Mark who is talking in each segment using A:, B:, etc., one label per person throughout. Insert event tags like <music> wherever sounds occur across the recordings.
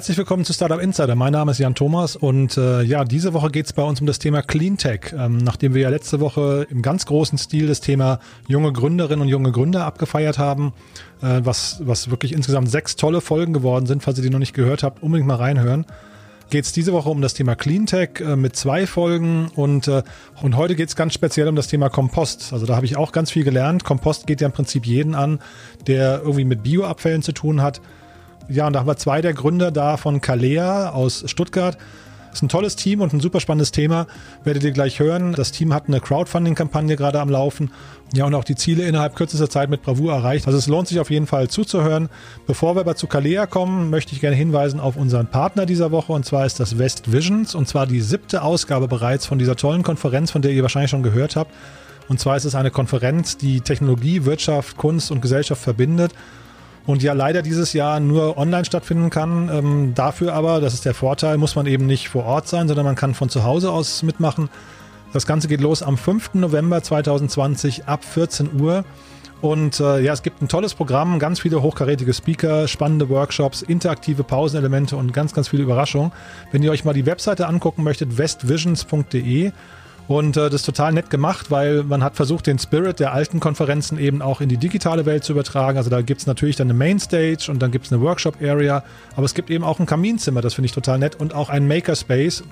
A: Herzlich willkommen zu Startup Insider. Mein Name ist Jan Thomas und äh, ja, diese Woche geht es bei uns um das Thema Cleantech. Ähm, nachdem wir ja letzte Woche im ganz großen Stil das Thema junge Gründerinnen und junge Gründer abgefeiert haben, äh, was, was wirklich insgesamt sechs tolle Folgen geworden sind. Falls ihr die noch nicht gehört habt, unbedingt mal reinhören. Geht es diese Woche um das Thema Cleantech äh, mit zwei Folgen und, äh, und heute geht es ganz speziell um das Thema Kompost. Also da habe ich auch ganz viel gelernt. Kompost geht ja im Prinzip jeden an, der irgendwie mit Bioabfällen zu tun hat. Ja, und da haben wir zwei der Gründer da von Kalea aus Stuttgart. Ist ein tolles Team und ein super spannendes Thema. Werdet ihr gleich hören. Das Team hat eine Crowdfunding-Kampagne gerade am Laufen. Ja, und auch die Ziele innerhalb kürzester Zeit mit Bravour erreicht. Also es lohnt sich auf jeden Fall zuzuhören. Bevor wir aber zu Kalea kommen, möchte ich gerne hinweisen auf unseren Partner dieser Woche. Und zwar ist das West Visions. Und zwar die siebte Ausgabe bereits von dieser tollen Konferenz, von der ihr wahrscheinlich schon gehört habt. Und zwar ist es eine Konferenz, die Technologie, Wirtschaft, Kunst und Gesellschaft verbindet und ja leider dieses Jahr nur online stattfinden kann. Ähm, dafür aber, das ist der Vorteil, muss man eben nicht vor Ort sein, sondern man kann von zu Hause aus mitmachen. Das Ganze geht los am 5. November 2020 ab 14 Uhr. Und äh, ja, es gibt ein tolles Programm, ganz viele hochkarätige Speaker, spannende Workshops, interaktive Pausenelemente und ganz, ganz viele Überraschungen. Wenn ihr euch mal die Webseite angucken möchtet, westvisions.de, und äh, das ist total nett gemacht, weil man hat versucht, den Spirit der alten Konferenzen eben auch in die digitale Welt zu übertragen. Also da gibt es natürlich dann eine Mainstage und dann gibt es eine Workshop-Area, aber es gibt eben auch ein Kaminzimmer, das finde ich total nett, und auch ein Makerspace.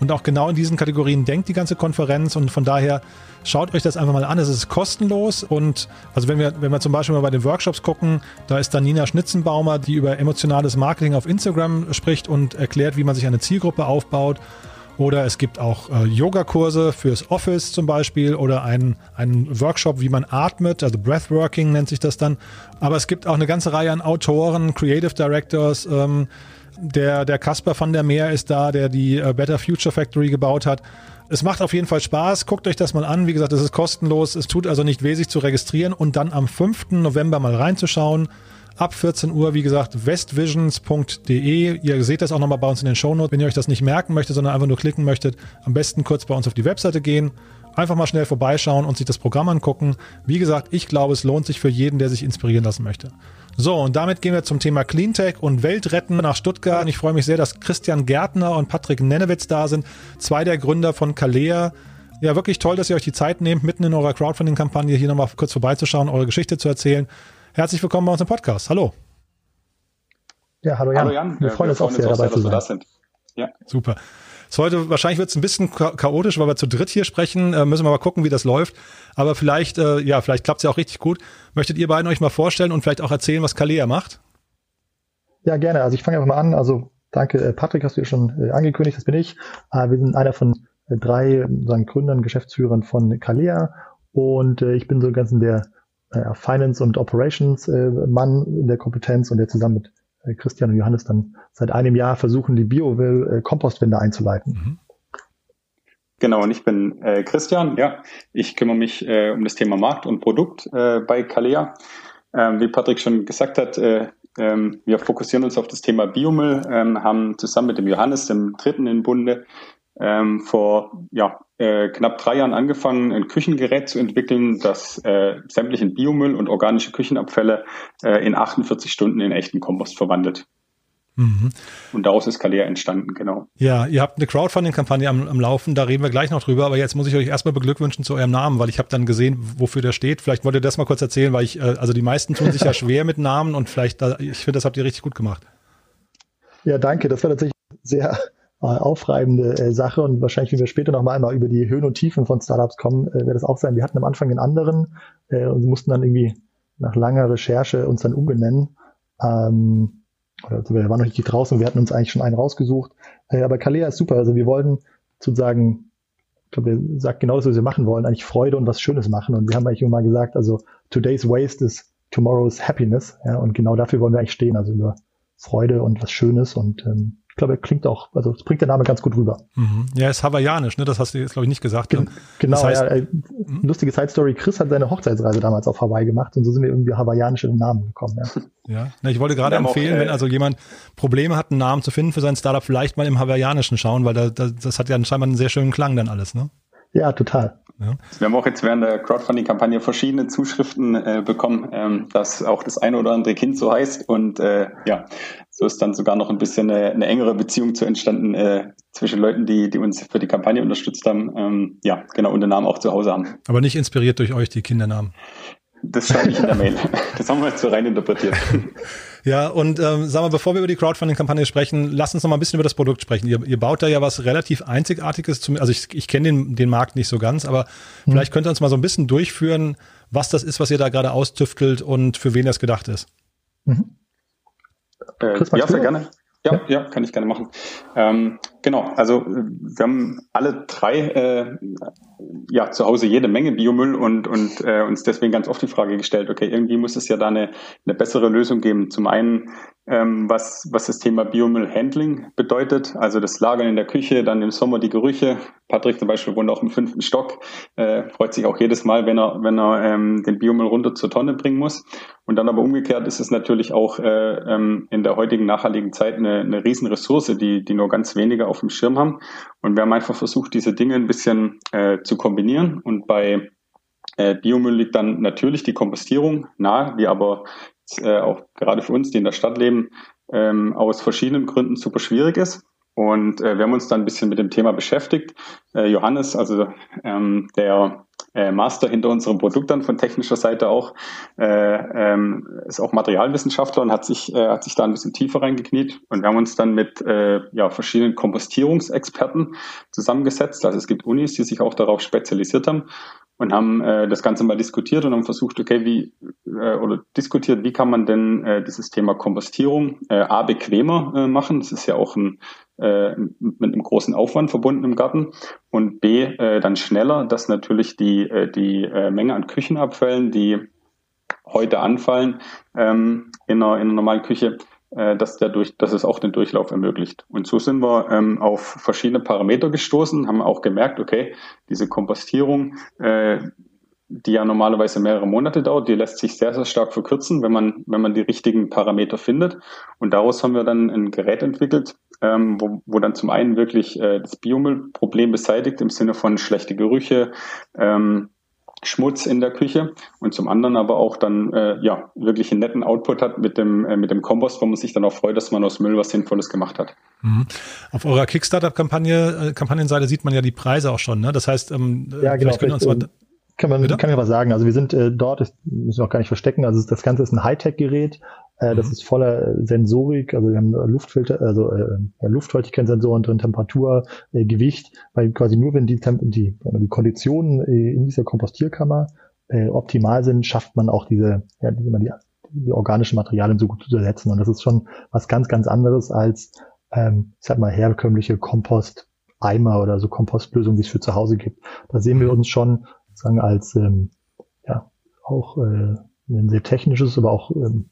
A: Und auch genau in diesen Kategorien denkt die ganze Konferenz und von daher schaut euch das einfach mal an. Es ist kostenlos und also wenn wir, wenn wir zum Beispiel mal bei den Workshops gucken, da ist dann Nina Schnitzenbaumer, die über emotionales Marketing auf Instagram spricht und erklärt, wie man sich eine Zielgruppe aufbaut. Oder es gibt auch äh, Yogakurse fürs Office zum Beispiel oder einen, einen Workshop, wie man atmet, also Breathworking nennt sich das dann. Aber es gibt auch eine ganze Reihe an Autoren, Creative Directors. Ähm, der, der Kasper van der Meer ist da, der die äh, Better Future Factory gebaut hat. Es macht auf jeden Fall Spaß. Guckt euch das mal an. Wie gesagt, es ist kostenlos. Es tut also nicht weh, sich zu registrieren und dann am 5. November mal reinzuschauen ab 14 Uhr, wie gesagt, westvisions.de. Ihr seht das auch nochmal bei uns in den Shownotes. Wenn ihr euch das nicht merken möchtet, sondern einfach nur klicken möchtet, am besten kurz bei uns auf die Webseite gehen. Einfach mal schnell vorbeischauen und sich das Programm angucken. Wie gesagt, ich glaube, es lohnt sich für jeden, der sich inspirieren lassen möchte. So, und damit gehen wir zum Thema Cleantech und Weltretten nach Stuttgart. Ich freue mich sehr, dass Christian Gärtner und Patrick Nennewitz da sind. Zwei der Gründer von Kalea. Ja, wirklich toll, dass ihr euch die Zeit nehmt, mitten in eurer Crowdfunding-Kampagne hier nochmal kurz vorbeizuschauen, eure Geschichte zu erzählen. Herzlich willkommen bei uns im Podcast. Hallo.
B: Ja, hallo Jan. Hallo Jan. Wir, freuen uns auch sehr, dabei zu sein. Dass sind.
A: Ja. Super. So, heute wahrscheinlich wird es ein bisschen chaotisch, weil wir zu dritt hier sprechen. Äh, müssen wir mal gucken, wie das läuft. Aber vielleicht, äh, ja, vielleicht klappt es ja auch richtig gut. Möchtet ihr beiden euch mal vorstellen und vielleicht auch erzählen, was Kalea macht?
B: Ja, gerne. Also ich fange einfach mal an. Also danke, äh, Patrick, hast du ja schon äh, angekündigt, das bin ich. Äh, wir sind einer von drei sagen, Gründern, Geschäftsführern von Kalea und ich bin so ganz in der äh, Finance und Operations äh, Mann in der Kompetenz und der zusammen mit äh, Christian und Johannes dann seit einem Jahr versuchen, die Biowell äh, einzuleiten. Mhm.
C: Genau, und ich bin äh, Christian. Ja, ich kümmere mich äh, um das Thema Markt und Produkt äh, bei Kalea. Ähm, wie Patrick schon gesagt hat, äh, ähm, wir fokussieren uns auf das Thema Biomüll, ähm, haben zusammen mit dem Johannes, dem Dritten in Bunde, ähm, vor ja, äh, knapp drei Jahren angefangen, ein Küchengerät zu entwickeln, das äh, sämtlichen Biomüll und organische Küchenabfälle äh, in 48 Stunden in echten Kompost verwandelt. Mhm. Und daraus ist Kalea entstanden, genau.
A: Ja, ihr habt eine Crowdfunding-Kampagne am, am, Laufen, da reden wir gleich noch drüber, aber jetzt muss ich euch erstmal beglückwünschen zu eurem Namen, weil ich habe dann gesehen, wofür der steht. Vielleicht wollt ihr das mal kurz erzählen, weil ich, äh, also die meisten tun sich ja <laughs> schwer mit Namen und vielleicht, da, ich finde, das habt ihr richtig gut gemacht.
B: Ja, danke. Das war tatsächlich sehr aufreibende äh, Sache und wahrscheinlich, wenn wir später noch mal einmal über die Höhen und Tiefen von Startups kommen, äh, wird das auch sein. Wir hatten am Anfang den anderen äh, und mussten dann irgendwie nach langer Recherche uns dann umbenennen. Ähm, oder also wir waren noch nicht draußen, wir hatten uns eigentlich schon einen rausgesucht. Äh, aber Kalea ist super. Also wir wollten sozusagen, ich glaube, wir sagt genau das, was wir machen wollen, eigentlich Freude und was Schönes machen. Und wir haben eigentlich immer mal gesagt, also today's waste is tomorrow's happiness. Ja, und genau dafür wollen wir eigentlich stehen, also über Freude und was Schönes und ähm, ich glaube, er klingt auch, also es bringt der Name ganz gut rüber.
A: Mhm. Ja, ist hawaiianisch, ne? Das hast du jetzt, glaube ich, nicht gesagt.
B: Gen ne? Genau, das heißt, ja, äh, mhm. lustige Side Story. Chris hat seine Hochzeitsreise damals auf Hawaii gemacht und so sind wir irgendwie hawaiianische Namen gekommen. Ja,
A: ja. Na, ich wollte gerade empfehlen, auch, äh, wenn also jemand Probleme hat, einen Namen zu finden für sein Startup, vielleicht mal im hawaiianischen schauen, weil da, da, das hat ja scheinbar einen sehr schönen Klang dann alles, ne?
B: Ja, total.
C: Ja. Wir haben auch jetzt während der Crowdfunding-Kampagne verschiedene Zuschriften äh, bekommen, ähm, dass auch das eine oder andere Kind so heißt. Und äh, ja, so ist dann sogar noch ein bisschen eine, eine engere Beziehung zu entstanden äh, zwischen Leuten, die, die uns für die Kampagne unterstützt haben. Ähm, ja, genau, und den Namen auch zu Hause haben.
A: Aber nicht inspiriert durch euch, die Kindernamen.
C: Das stand nicht in der Mail. Das haben wir jetzt so rein interpretiert. <laughs>
A: Ja, und ähm, sag mal, bevor wir über die Crowdfunding-Kampagne sprechen, lass uns noch mal ein bisschen über das Produkt sprechen. Ihr, ihr baut da ja was relativ Einzigartiges. Zum, also ich, ich kenne den, den Markt nicht so ganz, aber hm. vielleicht könnt ihr uns mal so ein bisschen durchführen, was das ist, was ihr da gerade austüftelt und für wen das gedacht ist. Mhm.
C: Äh, ja, sehr gerne. Ja, ja, kann ich gerne machen. Ähm, genau, also wir haben alle drei äh, ja zu Hause jede Menge Biomüll und, und äh, uns deswegen ganz oft die Frage gestellt, okay, irgendwie muss es ja da eine, eine bessere Lösung geben. Zum einen ähm, was, was das Thema Biomüllhandling bedeutet. Also das Lagern in der Küche, dann im Sommer die Gerüche. Patrick zum Beispiel wohnt auch im fünften Stock, äh, freut sich auch jedes Mal, wenn er, wenn er ähm, den Biomüll runter zur Tonne bringen muss. Und dann aber umgekehrt ist es natürlich auch äh, ähm, in der heutigen nachhaltigen Zeit eine, eine Riesenressource, die, die nur ganz wenige auf dem Schirm haben. Und wir haben einfach versucht, diese Dinge ein bisschen äh, zu kombinieren. Und bei äh, Biomüll liegt dann natürlich die Kompostierung nahe, die aber äh, auch gerade für uns, die in der Stadt leben, ähm, aus verschiedenen Gründen super schwierig ist. Und äh, wir haben uns dann ein bisschen mit dem Thema beschäftigt. Äh, Johannes, also ähm, der äh, Master hinter unserem Produkt dann von technischer Seite auch, äh, ähm, ist auch Materialwissenschaftler und hat sich, äh, hat sich da ein bisschen tiefer reingekniet. Und wir haben uns dann mit äh, ja, verschiedenen Kompostierungsexperten zusammengesetzt. Also es gibt Unis, die sich auch darauf spezialisiert haben und haben äh, das Ganze mal diskutiert und haben versucht, okay, wie äh, oder diskutiert, wie kann man denn äh, dieses Thema Kompostierung äh, a bequemer äh, machen. Das ist ja auch ein äh, mit einem großen Aufwand verbunden im Garten und b äh, dann schneller, dass natürlich die äh, die äh, Menge an Küchenabfällen, die heute anfallen ähm, in, einer, in einer normalen Küche, äh, dass, der durch, dass es auch den Durchlauf ermöglicht. Und so sind wir ähm, auf verschiedene Parameter gestoßen, haben auch gemerkt, okay, diese Kompostierung, äh, die ja normalerweise mehrere Monate dauert, die lässt sich sehr, sehr stark verkürzen, wenn man, wenn man die richtigen Parameter findet. Und daraus haben wir dann ein Gerät entwickelt, ähm, wo, wo dann zum einen wirklich äh, das Biomüllproblem beseitigt im Sinne von schlechte Gerüche, ähm, Schmutz in der Küche und zum anderen aber auch dann äh, ja wirklich einen netten Output hat mit dem äh, mit dem Kompost, wo man sich dann auch freut, dass man aus Müll was Sinnvolles gemacht hat.
A: Mhm. Auf eurer Kickstarter-Kampagne äh, Kampagnenseite sieht man ja die Preise auch schon. Ne? Das heißt, ähm,
B: ja, genau, können uns mal kann man Bitte? kann ich aber sagen. Also wir sind äh, dort, das müssen wir auch gar nicht verstecken. Also das Ganze ist ein Hightech-Gerät. Äh, das mhm. ist voller äh, Sensorik. Also wir haben äh, Luftfilter, also äh, Luftfeuchtigkeitssensoren drin, Temperatur, äh, Gewicht, weil quasi nur wenn die Temp die, die Konditionen äh, in dieser Kompostierkammer äh, optimal sind, schafft man auch diese, ja, die, die, die organischen Materialien so gut zu ersetzen. Und das ist schon was ganz, ganz anderes als, ähm, ich sag mal, herkömmliche Kompost-Eimer oder so Kompostlösungen, die es für zu Hause gibt. Da sehen wir uns schon sagen als ähm, ja auch äh, ein sehr technisches, aber auch ähm,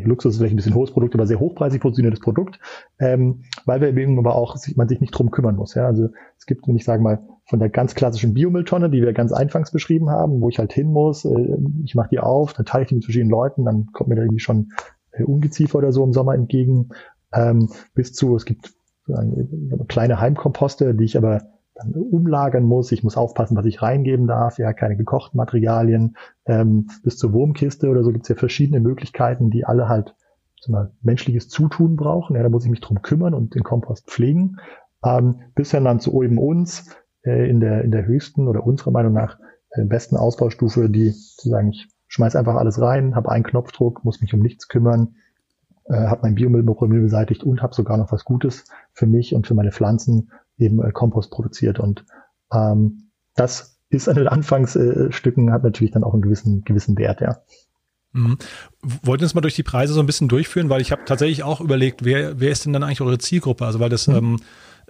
B: Luxus ist vielleicht ein bisschen hohes Produkt, aber sehr hochpreisig positioniertes Produkt, ähm, weil wir eben aber auch man sich nicht drum kümmern muss. Ja? Also es gibt, wenn ich sage mal, von der ganz klassischen Biomülltonne, die wir ganz anfangs beschrieben haben, wo ich halt hin muss, äh, ich mache die auf, dann teile ich die mit verschiedenen Leuten, dann kommt mir da irgendwie schon äh, Ungeziefer oder so im Sommer entgegen, ähm, bis zu, es gibt kleine Heimkomposte, die ich aber umlagern muss. Ich muss aufpassen, was ich reingeben darf. Ja, keine gekochten Materialien. Ähm, bis zur Wurmkiste oder so gibt es ja verschiedene Möglichkeiten, die alle halt mal, menschliches Zutun brauchen. Ja, da muss ich mich drum kümmern und den Kompost pflegen. Ähm, bis dann zu eben uns äh, in der in der höchsten oder unserer Meinung nach äh, besten Ausbaustufe, die sozusagen ich schmeiß einfach alles rein, habe einen Knopfdruck, muss mich um nichts kümmern, äh, habe mein Biomüllproblem beseitigt und habe sogar noch was Gutes für mich und für meine Pflanzen eben äh, Kompost produziert. Und ähm, das ist an den Anfangsstücken, hat natürlich dann auch einen gewissen, gewissen Wert, ja.
A: Mhm. Wollt ihr uns mal durch die Preise so ein bisschen durchführen, weil ich habe tatsächlich auch überlegt, wer, wer ist denn dann eigentlich eure Zielgruppe? Also weil das, mhm. ähm,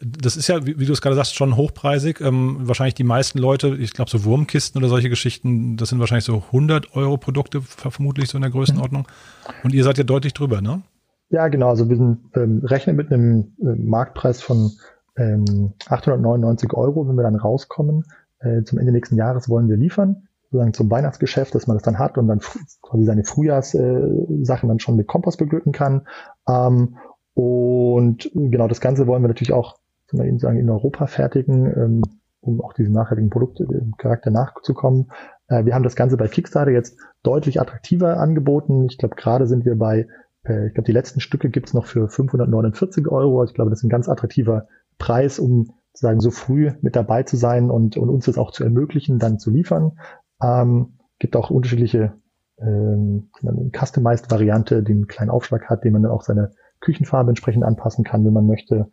A: das ist ja, wie, wie du es gerade sagst, schon hochpreisig. Ähm, wahrscheinlich die meisten Leute, ich glaube so Wurmkisten oder solche Geschichten, das sind wahrscheinlich so 100 Euro Produkte, vermutlich so in der Größenordnung. Mhm. Und ihr seid ja deutlich drüber, ne?
B: Ja, genau. Also wir sind, ähm, rechnen mit einem äh, Marktpreis von ähm, 899 Euro, wenn wir dann rauskommen. Äh, zum Ende nächsten Jahres wollen wir liefern, sozusagen zum Weihnachtsgeschäft, dass man das dann hat und dann quasi seine Frühjahrssachen äh, dann schon mit Kompost beglücken kann. Ähm, und genau das Ganze wollen wir natürlich auch, mal eben sagen, in Europa fertigen. Ähm, um auch diesem nachhaltigen Produktcharakter nachzukommen. Äh, wir haben das Ganze bei Kickstarter jetzt deutlich attraktiver angeboten. Ich glaube, gerade sind wir bei, äh, ich glaube, die letzten Stücke gibt's noch für 549 Euro. Ich glaube, das ist ein ganz attraktiver Preis, um sagen so früh mit dabei zu sein und, und uns das auch zu ermöglichen, dann zu liefern. Ähm, gibt auch unterschiedliche ähm, customized Variante, die einen kleinen Aufschlag hat, den man dann auch seine Küchenfarbe entsprechend anpassen kann, wenn man möchte.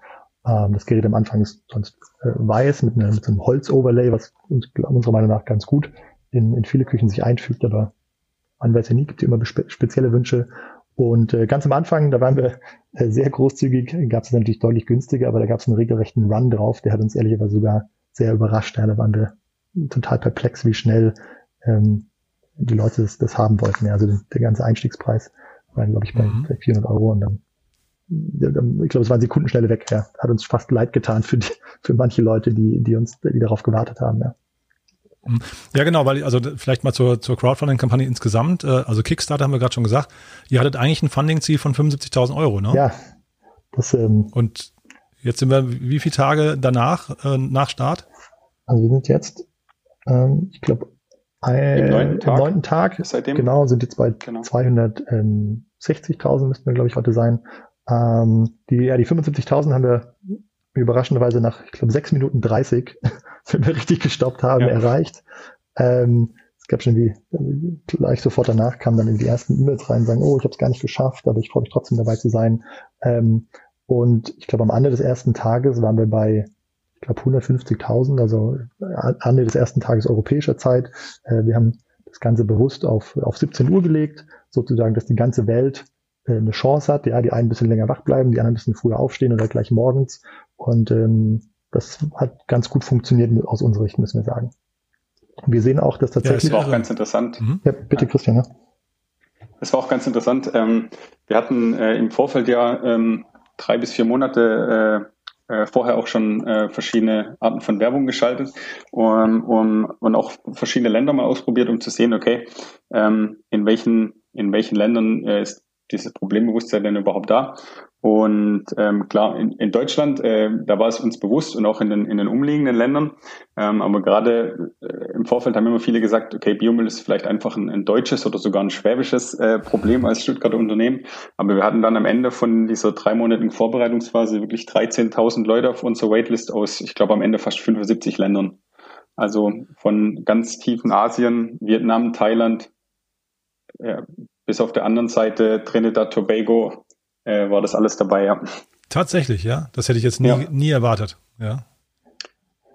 B: Ähm, das Gerät am Anfang ist sonst äh, weiß mit, einer, mit so einem Holz-Overlay, was uns, unserer Meinung nach ganz gut in, in viele Küchen sich einfügt, aber man weiß ja nie, gibt ja immer spe spezielle Wünsche. Und äh, ganz am Anfang, da waren wir äh, sehr großzügig, gab es natürlich deutlich günstiger, aber da gab es einen regelrechten Run drauf, der hat uns ehrlicherweise sogar sehr überrascht. Ja, da waren wir total perplex, wie schnell ähm, die Leute das, das haben wollten. Ja, also der ganze Einstiegspreis war, glaube ich, bei, mhm. 400 Euro und dann, ich glaube, es waren Sekundenschnelle weg. Ja, hat uns fast leid getan für die, für manche Leute, die, die uns, die darauf gewartet haben. Ja.
A: Ja, genau, weil also vielleicht mal zur, zur Crowdfunding-Kampagne insgesamt. Äh, also Kickstarter haben wir gerade schon gesagt. Ihr hattet eigentlich ein Funding-Ziel von 75.000 Euro, ne?
B: Ja.
A: Das, ähm, Und jetzt sind wir wie viele Tage danach, äh, nach Start?
B: Also wir sind jetzt, ähm, ich glaube, im neunten Tag. neunten Tag seitdem. Genau, sind jetzt bei genau. 260.000 müssten wir, glaube ich, heute sein. Ähm, die, ja, die 75.000 haben wir überraschenderweise nach, ich glaube, 6 Minuten 30, wenn <laughs> wir richtig gestoppt haben, ja. erreicht. Ähm, es gab schon die, gleich sofort danach kamen dann in die ersten E-Mails rein, sagen, oh, ich habe es gar nicht geschafft, aber ich freue mich trotzdem dabei zu sein. Ähm, und ich glaube, am Ende des ersten Tages waren wir bei ich glaube 150.000, also Ende des ersten Tages europäischer Zeit. Äh, wir haben das Ganze bewusst auf, auf 17 Uhr gelegt, sozusagen, dass die ganze Welt äh, eine Chance hat. Ja, die einen ein bisschen länger wach bleiben, die anderen ein bisschen früher aufstehen oder gleich morgens. Und ähm, das hat ganz gut funktioniert aus unserer Sicht, müssen wir sagen. Wir sehen auch, dass tatsächlich.
C: Ja, das war auch ganz interessant.
B: Mhm. Ja, bitte, Christian. Ja.
C: Das war auch ganz interessant. Ähm, wir hatten äh, im Vorfeld ja ähm, drei bis vier Monate äh, äh, vorher auch schon äh, verschiedene Arten von Werbung geschaltet um, um, und auch verschiedene Länder mal ausprobiert, um zu sehen, okay, ähm, in welchen in welchen Ländern äh, ist dieses Problembewusstsein denn überhaupt da? Und ähm, klar, in, in Deutschland, äh, da war es uns bewusst und auch in den, in den umliegenden Ländern. Ähm, aber gerade äh, im Vorfeld haben immer viele gesagt, okay, Biomüll ist vielleicht einfach ein, ein deutsches oder sogar ein schwäbisches äh, Problem als Stuttgarter Unternehmen. Aber wir hatten dann am Ende von dieser dreimonatigen Vorbereitungsphase wirklich 13.000 Leute auf unserer Waitlist aus, ich glaube, am Ende fast 75 Ländern. Also von ganz tiefen Asien, Vietnam, Thailand, bis auf der anderen Seite Trinidad, Tobago, äh, war das alles dabei, ja.
A: Tatsächlich, ja. Das hätte ich jetzt nie, ja. nie erwartet, ja.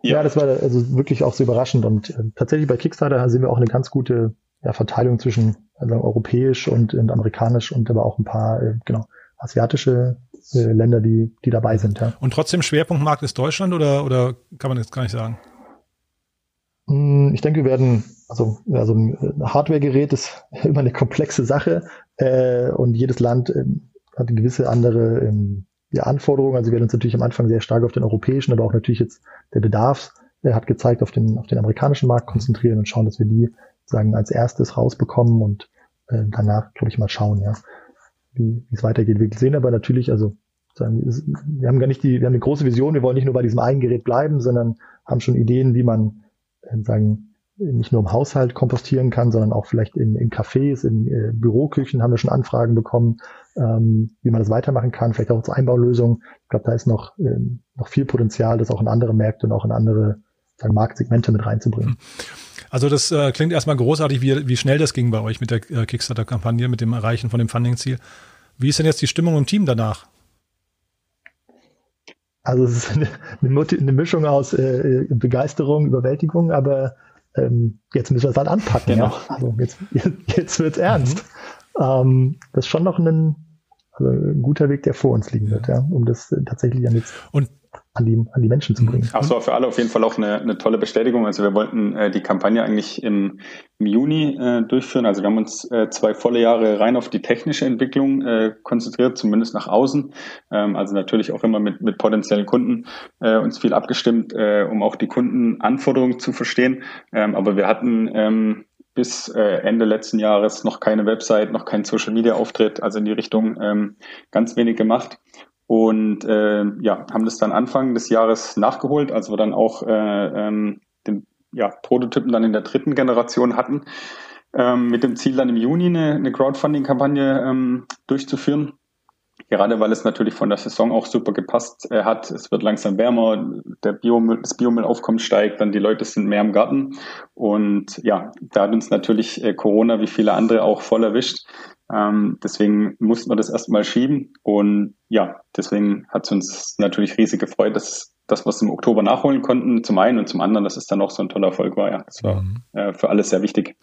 B: Ja, das war also wirklich auch so überraschend und äh, tatsächlich bei Kickstarter sehen wir auch eine ganz gute ja, Verteilung zwischen also europäisch und, und, amerikanisch und aber auch ein paar äh, genau asiatische äh, Länder, die die dabei sind. Ja.
A: Und trotzdem Schwerpunktmarkt ist Deutschland oder oder kann man jetzt gar nicht sagen?
B: Hm, ich denke, wir werden also, also ein Hardware-Gerät ist <laughs> immer eine komplexe Sache äh, und jedes Land äh, hat eine gewisse andere ähm, ja, Anforderungen. Also wir werden uns natürlich am Anfang sehr stark auf den europäischen, aber auch natürlich jetzt der Bedarf äh, hat gezeigt, auf den, auf den amerikanischen Markt konzentrieren und schauen, dass wir die sagen als erstes rausbekommen und äh, danach, glaube ich, mal schauen, ja, wie es weitergeht. Wir sehen aber natürlich, also sagen, wir haben gar nicht die, wir haben eine große Vision, wir wollen nicht nur bei diesem einen Gerät bleiben, sondern haben schon Ideen, wie man äh, sagen, nicht nur im Haushalt kompostieren kann, sondern auch vielleicht in, in Cafés, in äh, Büroküchen haben wir schon Anfragen bekommen, ähm, wie man das weitermachen kann, vielleicht auch zur Einbaulösung. Ich glaube, da ist noch, ähm, noch viel Potenzial, das auch in andere Märkte und auch in andere sagen, Marktsegmente mit reinzubringen.
A: Also das äh, klingt erstmal großartig, wie, wie schnell das ging bei euch mit der äh, Kickstarter-Kampagne, mit dem Erreichen von dem Funding-Ziel. Wie ist denn jetzt die Stimmung im Team danach?
B: Also es ist eine, eine Mischung aus äh, Begeisterung, Überwältigung, aber ähm, jetzt müssen wir es halt anpacken. Genau. Ja. Also jetzt, <laughs> jetzt wird's ernst. Mhm. Ähm, das ist schon noch ein, also ein guter Weg, der vor uns liegen wird, ja, um das tatsächlich an jetzt.
A: Und
B: an die, an die Menschen zu bringen.
C: Ach so, für alle auf jeden Fall auch eine, eine tolle Bestätigung. Also wir wollten äh, die Kampagne eigentlich im, im Juni äh, durchführen. Also wir haben uns äh, zwei volle Jahre rein auf die technische Entwicklung äh, konzentriert, zumindest nach außen. Ähm, also natürlich auch immer mit, mit potenziellen Kunden äh, uns viel abgestimmt, äh, um auch die Kundenanforderungen zu verstehen. Ähm, aber wir hatten ähm, bis äh, Ende letzten Jahres noch keine Website, noch kein Social Media Auftritt, also in die Richtung ähm, ganz wenig gemacht. Und äh, ja, haben das dann Anfang des Jahres nachgeholt, als wir dann auch äh, ähm, den ja, Prototypen dann in der dritten Generation hatten, ähm, mit dem Ziel dann im Juni eine, eine Crowdfunding-Kampagne ähm, durchzuführen. Gerade weil es natürlich von der Saison auch super gepasst äh, hat. Es wird langsam wärmer, der Biomüll, das Biomüllaufkommen steigt, dann die Leute sind mehr im Garten. Und ja, da hat uns natürlich äh, Corona wie viele andere auch voll erwischt. Ähm, deswegen mussten wir das erstmal schieben. Und ja, deswegen hat es uns natürlich riesig gefreut, dass das, was wir im Oktober nachholen konnten, zum einen und zum anderen, dass es dann auch so ein toller Erfolg war. Ja, das war mhm. äh, für alles sehr wichtig.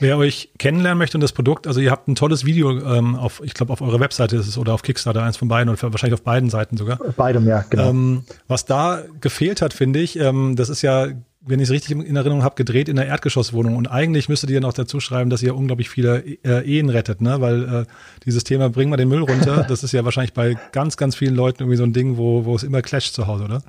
A: Wer euch kennenlernen möchte und das Produkt, also ihr habt ein tolles Video ähm, auf, ich glaube, auf eurer Webseite ist es oder auf Kickstarter, eins von beiden oder wahrscheinlich auf beiden Seiten sogar.
B: Beidem, ja, genau. Ähm,
A: was da gefehlt hat, finde ich, ähm, das ist ja wenn ich es richtig in Erinnerung habe, gedreht in der Erdgeschosswohnung. Und eigentlich müsstet ihr noch dazu schreiben, dass ihr unglaublich viele äh, Ehen rettet, ne? Weil äh, dieses Thema, bring mal den Müll runter, <laughs> das ist ja wahrscheinlich bei ganz, ganz vielen Leuten irgendwie so ein Ding, wo, wo es immer clasht zu Hause, oder?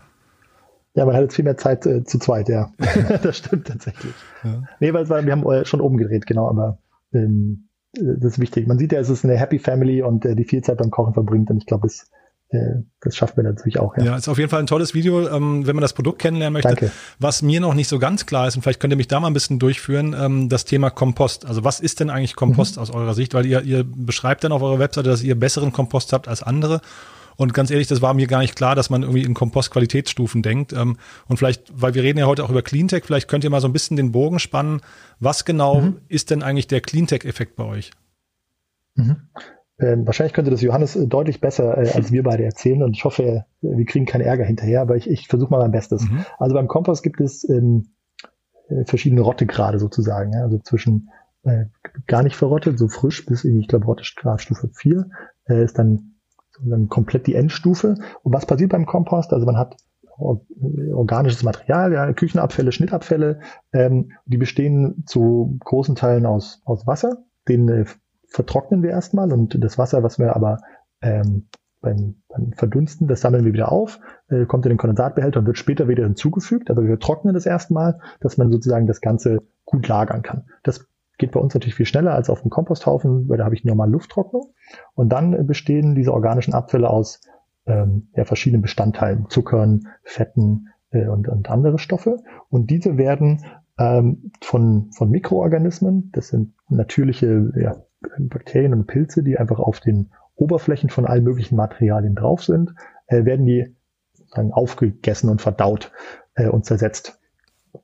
B: Ja, man hat jetzt viel mehr Zeit äh, zu zweit, ja. <laughs> <laughs> das stimmt tatsächlich. Ja. Nee, weil wir haben äh, schon umgedreht, genau, aber ähm, äh, das ist wichtig. Man sieht ja, es ist eine Happy Family und äh, die viel Zeit beim Kochen verbringt und ich glaube, das das schafft man natürlich auch.
A: Ja. ja, ist auf jeden Fall ein tolles Video, ähm, wenn man das Produkt kennenlernen möchte. Danke. Was mir noch nicht so ganz klar ist, und vielleicht könnt ihr mich da mal ein bisschen durchführen, ähm, das Thema Kompost. Also was ist denn eigentlich Kompost mhm. aus eurer Sicht? Weil ihr, ihr beschreibt dann auf eurer Webseite, dass ihr besseren Kompost habt als andere. Und ganz ehrlich, das war mir gar nicht klar, dass man irgendwie in Kompostqualitätsstufen denkt. Ähm, und vielleicht, weil wir reden ja heute auch über Cleantech, vielleicht könnt ihr mal so ein bisschen den Bogen spannen. Was genau mhm. ist denn eigentlich der Cleantech-Effekt bei euch?
B: Mhm. Ähm, wahrscheinlich könnte das Johannes äh, deutlich besser äh, als wir beide erzählen und ich hoffe, äh, wir kriegen keinen Ärger hinterher, aber ich, ich versuche mal mein Bestes. Mhm. Also beim Kompost gibt es ähm, äh, verschiedene Rottegrade sozusagen, ja? also zwischen äh, gar nicht verrottet, so frisch bis irgendwie, ich glaube, Rottegradstufe 4 äh, ist dann, dann komplett die Endstufe. Und was passiert beim Kompost? Also man hat organisches Material, ja, Küchenabfälle, Schnittabfälle, ähm, die bestehen zu großen Teilen aus, aus Wasser, den äh, vertrocknen wir erstmal und das Wasser, was wir aber ähm, beim, beim Verdunsten, das sammeln wir wieder auf, äh, kommt in den Kondensatbehälter und wird später wieder hinzugefügt, aber wir trocknen das erstmal, dass man sozusagen das Ganze gut lagern kann. Das geht bei uns natürlich viel schneller als auf dem Komposthaufen, weil da habe ich normal Lufttrocknung. Und dann bestehen diese organischen Abfälle aus ähm, ja, verschiedenen Bestandteilen, Zuckern, Fetten äh, und, und andere Stoffe. Und diese werden ähm, von, von Mikroorganismen, das sind natürliche ja, Bakterien und Pilze, die einfach auf den Oberflächen von allen möglichen Materialien drauf sind, äh, werden die dann aufgegessen und verdaut äh, und zersetzt.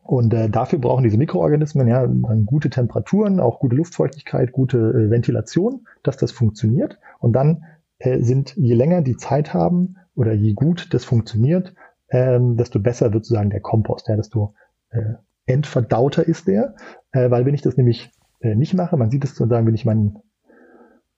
B: Und äh, dafür brauchen diese Mikroorganismen ja gute Temperaturen, auch gute Luftfeuchtigkeit, gute äh, Ventilation, dass das funktioniert. Und dann äh, sind, je länger die Zeit haben oder je gut das funktioniert, ähm, desto besser wird sozusagen der Kompost, ja, desto äh, entverdauter ist der. Äh, weil wenn ich das nämlich äh, nicht mache. Man sieht es sozusagen, wenn ich meinen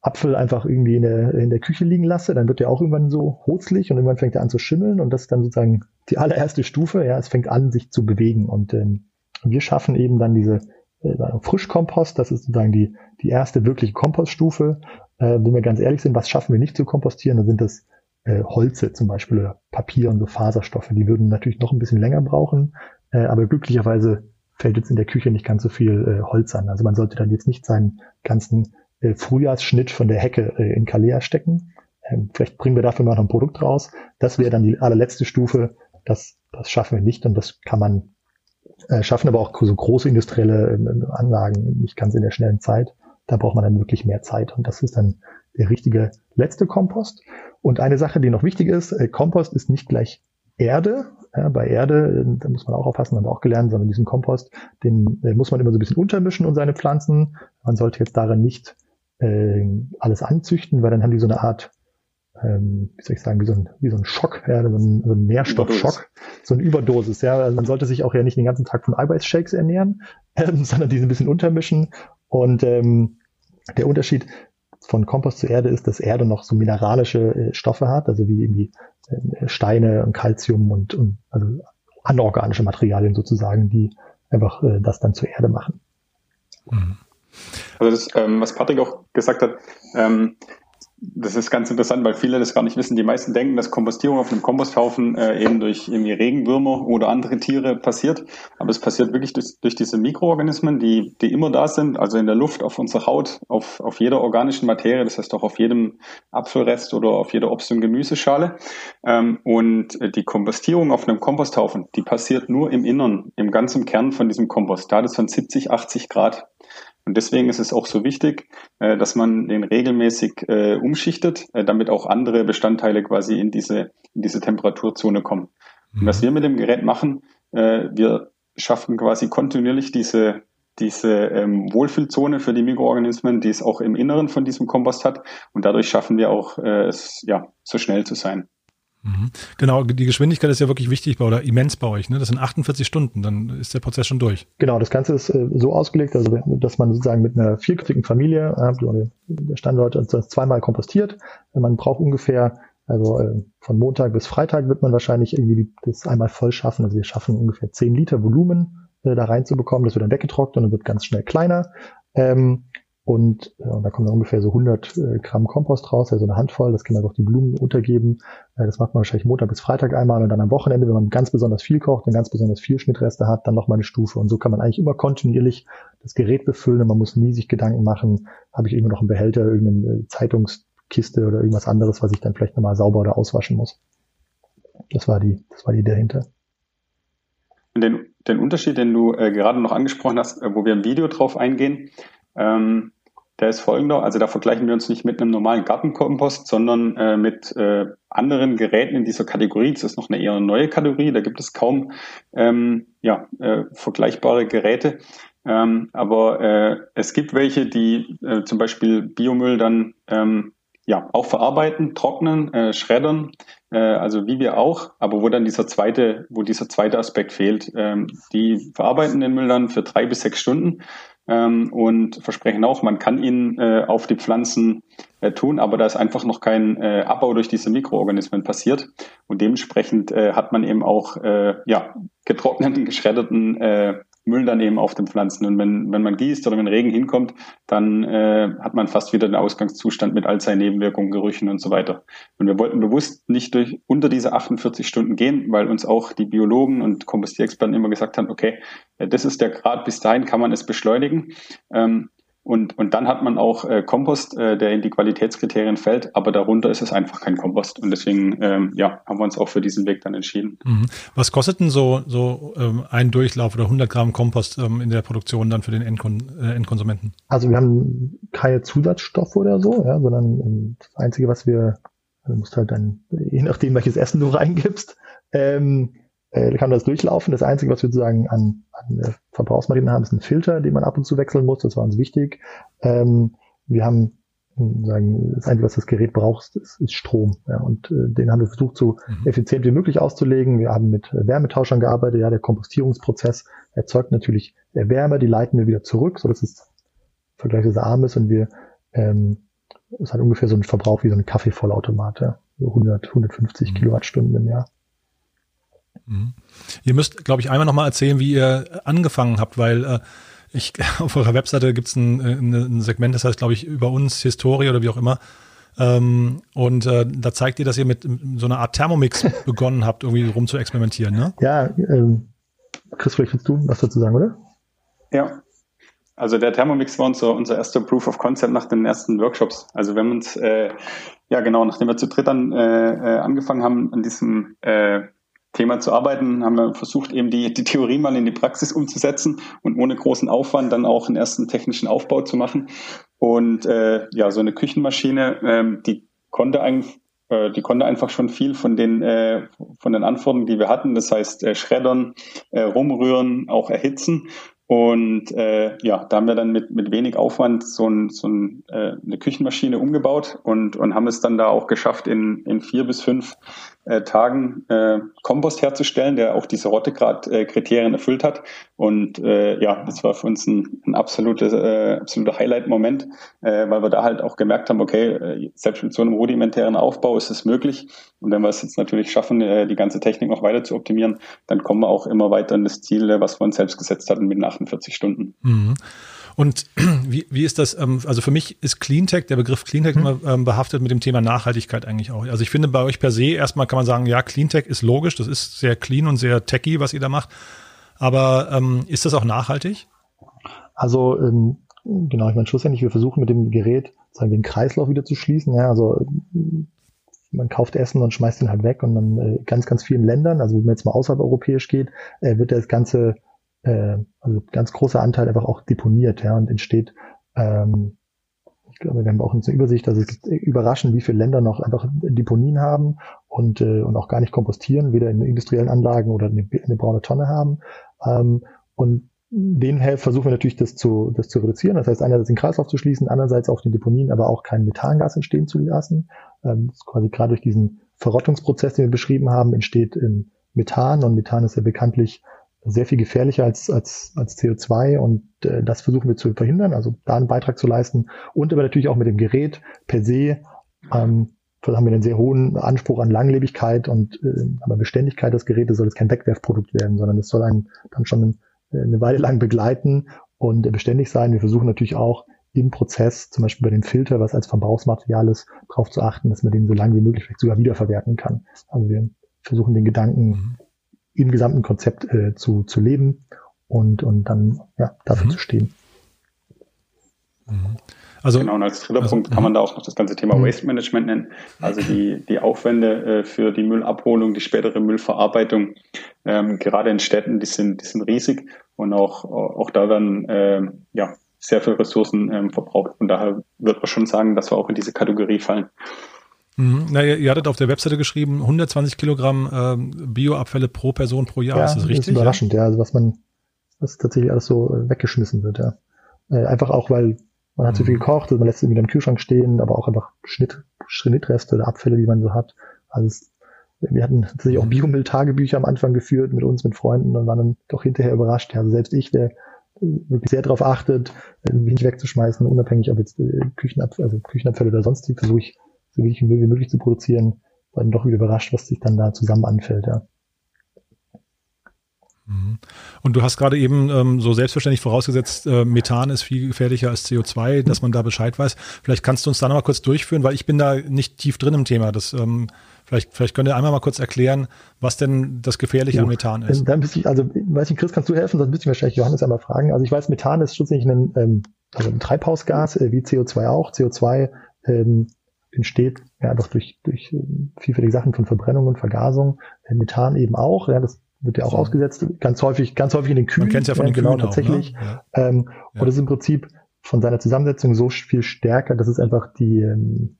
B: Apfel einfach irgendwie in der, in der Küche liegen lasse, dann wird der auch irgendwann so hozlig und irgendwann fängt er an zu schimmeln und das ist dann sozusagen die allererste Stufe. Ja, es fängt an, sich zu bewegen und ähm, wir schaffen eben dann diese äh, Frischkompost. Das ist sozusagen die, die erste wirkliche Kompoststufe. Äh, wenn wir ganz ehrlich sind, was schaffen wir nicht zu kompostieren? Dann sind das äh, Holze zum Beispiel oder Papier und so Faserstoffe. Die würden natürlich noch ein bisschen länger brauchen, äh, aber glücklicherweise fällt jetzt in der Küche nicht ganz so viel äh, Holz an. Also man sollte dann jetzt nicht seinen ganzen äh, Frühjahrsschnitt von der Hecke äh, in Kalea stecken. Ähm, vielleicht bringen wir dafür mal noch ein Produkt raus. Das wäre dann die allerletzte Stufe. Das, das schaffen wir nicht und das kann man äh, schaffen, aber auch so große industrielle äh, Anlagen nicht ganz in der schnellen Zeit. Da braucht man dann wirklich mehr Zeit und das ist dann der richtige letzte Kompost. Und eine Sache, die noch wichtig ist, äh, Kompost ist nicht gleich Erde. Ja, bei Erde, da muss man auch aufpassen, haben wir auch gelernt, sondern diesen Kompost, den äh, muss man immer so ein bisschen untermischen und seine Pflanzen. Man sollte jetzt darin nicht äh, alles anzüchten, weil dann haben die so eine Art, ähm, wie soll ich sagen, wie so ein, wie so ein Schock, ja, so ein, so ein Nährstoffschock, so ein Überdosis. Ja, also man sollte sich auch ja nicht den ganzen Tag von Eiweißshakes ernähren, <laughs> äh, sondern diese ein bisschen untermischen. Und ähm, der Unterschied von Kompost zu Erde ist, dass Erde noch so mineralische äh, Stoffe hat, also wie irgendwie Steine und Calcium und, und also anorganische Materialien sozusagen, die einfach äh, das dann zur Erde machen.
C: Mhm. Also das, ähm, was Patrick auch gesagt hat, ähm, das ist ganz interessant, weil viele das gar nicht wissen. Die meisten denken, dass Kompostierung auf einem Komposthaufen äh, eben durch irgendwie Regenwürmer oder andere Tiere passiert. Aber es passiert wirklich durch, durch diese Mikroorganismen, die, die immer da sind, also in der Luft, auf unserer Haut, auf, auf jeder organischen Materie, das heißt auch auf jedem Apfelrest oder auf jeder Obst- und Gemüseschale. Ähm, und die Kompostierung auf einem Komposthaufen, die passiert nur im Innern, im ganzen Kern von diesem Kompost. Da hat es von 70, 80 Grad. Und deswegen ist es auch so wichtig, äh, dass man den regelmäßig äh, umschichtet, äh, damit auch andere Bestandteile quasi in diese, in diese Temperaturzone kommen. Mhm. Und was wir mit dem Gerät machen, wir schaffen quasi kontinuierlich diese, diese ähm, Wohlfühlzone für die Mikroorganismen, die es auch im Inneren von diesem Kompost hat. Und dadurch schaffen wir auch, es ja, so schnell zu sein.
A: Mhm. Genau, die Geschwindigkeit ist ja wirklich wichtig oder immens bei euch. Ne? Das sind 48 Stunden, dann ist der Prozess schon durch.
B: Genau, das Ganze ist äh, so ausgelegt, also dass man sozusagen mit einer vierköpfigen Familie, äh, der Standort das zweimal kompostiert. Man braucht ungefähr, also äh, von Montag bis Freitag wird man wahrscheinlich irgendwie das einmal voll schaffen. Also wir schaffen ungefähr 10 Liter Volumen äh, da reinzubekommen. Das wird dann weggetrocknet und wird ganz schnell kleiner. Ähm, und, äh, und da kommen dann ungefähr so 100 äh, Gramm Kompost raus, also eine Handvoll. Das kann man auch die Blumen untergeben. Äh, das macht man wahrscheinlich Montag bis Freitag einmal und dann am Wochenende, wenn man ganz besonders viel kocht und ganz besonders viel Schnittreste hat, dann nochmal eine Stufe. Und so kann man eigentlich immer kontinuierlich das Gerät befüllen und man muss nie sich Gedanken machen, habe ich immer noch einen Behälter, irgendeine äh, Zeitungskiste oder irgendwas anderes, was ich dann vielleicht nochmal sauber oder auswaschen muss. Das war die, das war die dahinter.
C: Den, den Unterschied, den du äh, gerade noch angesprochen hast, äh, wo wir im Video drauf eingehen, ähm, der ist folgender. Also da vergleichen wir uns nicht mit einem normalen Gartenkompost, sondern äh, mit äh, anderen Geräten in dieser Kategorie. Das ist noch eine eher neue Kategorie. Da gibt es kaum ähm, ja, äh, vergleichbare Geräte. Ähm, aber äh, es gibt welche, die äh, zum Beispiel Biomüll dann ähm, ja auch verarbeiten, trocknen, äh, schreddern, äh, also wie wir auch, aber wo dann dieser zweite, wo dieser zweite Aspekt fehlt. Ähm, die verarbeiten den Müll dann für drei bis sechs Stunden ähm, und versprechen auch, man kann ihn äh, auf die Pflanzen äh, tun, aber da ist einfach noch kein äh, Abbau durch diese Mikroorganismen passiert. Und dementsprechend äh, hat man eben auch äh, ja, getrockneten, geschredderten äh, Müll dann eben auf den Pflanzen. Und wenn, wenn man gießt oder wenn Regen hinkommt, dann äh, hat man fast wieder den Ausgangszustand mit all seinen Nebenwirkungen, Gerüchen und so weiter. Und wir wollten bewusst nicht durch unter diese 48 Stunden gehen, weil uns auch die Biologen und Kompostierexperten immer gesagt haben, okay, äh, das ist der Grad, bis dahin kann man es beschleunigen. Ähm, und, und dann hat man auch äh, Kompost, äh, der in die Qualitätskriterien fällt, aber darunter ist es einfach kein Kompost. Und deswegen ähm, ja, haben wir uns auch für diesen Weg dann entschieden.
A: Mhm. Was kostet denn so, so ähm, ein Durchlauf oder 100 Gramm Kompost ähm, in der Produktion dann für den Endkon äh, Endkonsumenten?
B: Also wir haben keine Zusatzstoffe oder so, ja, sondern ähm, das Einzige, was wir, also musst halt dann, je nachdem, welches Essen du reingibst, ähm, äh, kann das durchlaufen. Das Einzige, was wir sozusagen an, an äh, Verbrauchsmaschinen haben, ist ein Filter, den man ab und zu wechseln muss. Das war uns wichtig. Ähm, wir haben sagen, das Einzige, was das Gerät braucht, ist, ist Strom. Ja, und äh, den haben wir versucht, so mhm. effizient wie möglich auszulegen. Wir haben mit Wärmetauschern gearbeitet. Ja, der Kompostierungsprozess erzeugt natürlich Wärme, die leiten wir wieder zurück, so dass es vergleichsweise arm ist und wir ähm, es hat ungefähr so einen Verbrauch wie so ein Kaffeevollautomat, ja, so 100, 150 mhm. Kilowattstunden im Jahr.
A: Mhm. Ihr müsst, glaube ich, einmal nochmal erzählen, wie ihr angefangen habt, weil äh, ich <laughs> auf eurer Webseite gibt es ein, ein, Segment, das heißt, glaube ich, über uns, Historie oder wie auch immer. Ähm, und äh, da zeigt ihr, dass ihr mit so einer Art Thermomix <laughs> begonnen habt, irgendwie rum zu experimentieren, ne?
B: Ja, ähm, Chris, vielleicht willst du was dazu sagen, oder?
C: Ja. Also der Thermomix war unser, unser erster Proof of Concept nach den ersten Workshops. Also wir haben uns, äh, ja genau, nachdem wir zu dritt dann äh, äh angefangen haben, an diesem äh, Thema zu arbeiten, haben wir versucht, eben die, die Theorie mal in die Praxis umzusetzen und ohne großen Aufwand dann auch einen ersten technischen Aufbau zu machen. Und äh, ja, so eine Küchenmaschine, ähm, die konnte eigentlich äh, die konnte einfach schon viel von den äh, von den Anforderungen, die wir hatten. Das heißt, äh, schreddern, äh, rumrühren, auch erhitzen. Und äh, ja, da haben wir dann mit, mit wenig Aufwand so, ein, so ein, äh, eine Küchenmaschine umgebaut und, und haben es dann da auch geschafft, in, in vier bis fünf Tagen äh, Kompost herzustellen, der auch diese Rottegrad-Kriterien äh, erfüllt hat. Und äh, ja, das war für uns ein, ein absolutes, äh, absoluter Highlight-Moment, äh, weil wir da halt auch gemerkt haben, okay, äh, selbst mit so einem rudimentären Aufbau ist es möglich. Und wenn wir es jetzt natürlich schaffen, äh, die ganze Technik noch weiter zu optimieren, dann kommen wir auch immer weiter in das Ziel, äh, was wir uns selbst gesetzt hatten mit 48 Stunden.
A: Mhm. Und <clears throat> wie, wie ist das, ähm, also für mich ist Cleantech, der Begriff Cleantech mhm. immer ähm, behaftet mit dem Thema Nachhaltigkeit eigentlich auch. Also ich finde bei euch per se erstmal kann man sagen, ja, Cleantech ist logisch, das ist sehr clean und sehr techy, was ihr da macht. Aber ähm, ist das auch nachhaltig?
B: Also ähm, genau, ich meine, schlussendlich, wir versuchen mit dem Gerät sagen wir, den Kreislauf wieder zu schließen. Ja, also man kauft Essen und schmeißt den halt weg und dann äh, ganz, ganz vielen Ländern, also wenn man jetzt mal außerhalb europäisch geht, äh, wird das Ganze äh, also ganz großer Anteil einfach auch deponiert, ja, und entsteht, ähm, ich glaube, wir haben auch eine Übersicht, also es gibt überraschend, wie viele Länder noch einfach Deponien haben und, äh, und auch gar nicht kompostieren, weder in industriellen Anlagen oder eine, eine braune Tonne haben. Ähm, und denen versuchen wir natürlich, das zu, das zu reduzieren. Das heißt, einerseits den Kreislauf zu schließen, andererseits auf den Deponien aber auch kein Methangas entstehen zu lassen. Ähm, quasi gerade durch diesen Verrottungsprozess, den wir beschrieben haben, entsteht Methan und Methan ist ja bekanntlich sehr viel gefährlicher als, als, als CO2 und äh, das versuchen wir zu verhindern, also da einen Beitrag zu leisten und aber natürlich auch mit dem Gerät per se ähm, haben wir einen sehr hohen Anspruch an Langlebigkeit und äh, aber Beständigkeit des Gerätes soll es kein Wegwerfprodukt werden, sondern es soll einen dann schon äh, eine Weile lang begleiten und beständig sein. Wir versuchen natürlich auch im Prozess, zum Beispiel bei dem Filter, was als Verbrauchsmaterial ist, darauf zu achten, dass man den so lange wie möglich vielleicht sogar wiederverwerten kann. Also wir versuchen den Gedanken mhm im gesamten Konzept äh, zu, zu leben und, und dann ja, dafür mhm. zu stehen.
C: Mhm. Also, genau, und als dritter also, Punkt kann man da auch noch das ganze Thema mhm. Waste Management nennen. Also die, die Aufwände äh, für die Müllabholung, die spätere Müllverarbeitung, ähm, gerade in Städten, die sind, die sind riesig und auch, auch da werden äh, ja, sehr viele Ressourcen ähm, verbraucht. Und daher wird man schon sagen, dass wir auch in diese Kategorie fallen.
A: Mhm. Na, ihr, ihr hattet auf der Webseite geschrieben, 120 Kilogramm ähm, Bioabfälle pro Person pro Jahr.
B: Ja, ist das richtig? Das ist überraschend, ja. Also was man, was tatsächlich alles so äh, weggeschmissen wird, ja. Äh, einfach auch, weil man hat mhm. zu viel gekocht, man lässt es irgendwie im Kühlschrank stehen, aber auch einfach Schnitt, Schnittreste oder Abfälle, die man so hat. Also es, wir hatten tatsächlich auch mhm. Biomüll-Tagebücher am Anfang geführt mit uns, mit Freunden und waren dann doch hinterher überrascht. Ja, also selbst ich, der wirklich sehr darauf achtet, äh, wenig wegzuschmeißen, unabhängig ob jetzt äh, Küchenabfälle, also Küchenabfälle oder sonstig, versuche ich so wenig wie möglich zu produzieren, war dann doch wieder überrascht, was sich dann da zusammen anfällt, ja.
A: Mhm. Und du hast gerade eben ähm, so selbstverständlich vorausgesetzt, äh, Methan ist viel gefährlicher als CO2, dass man da Bescheid weiß. Vielleicht kannst du uns da nochmal kurz durchführen, weil ich bin da nicht tief drin im Thema. Das, ähm, vielleicht, vielleicht könnt ihr einmal mal kurz erklären, was denn das Gefährliche an Methan ist.
B: Dann müsste ich, also weiß ich, Chris, kannst du helfen? Sonst müsste ich wahrscheinlich Johannes einmal fragen. Also ich weiß, Methan ist schlussendlich ein, ähm, also ein Treibhausgas, äh, wie CO2 auch. CO2 ähm, entsteht ja einfach durch, durch äh, vielfältige Sachen von Verbrennung und Vergasung. Methan eben auch, ja, das wird ja auch so. ausgesetzt, ganz häufig, ganz häufig in den Kühen.
A: Man kennt ja von den
B: genau,
A: Kühen
B: tatsächlich.
A: Auch, ne?
B: ja. Ähm, ja. Und das ist im Prinzip von seiner Zusammensetzung so viel stärker, dass es einfach die ähm,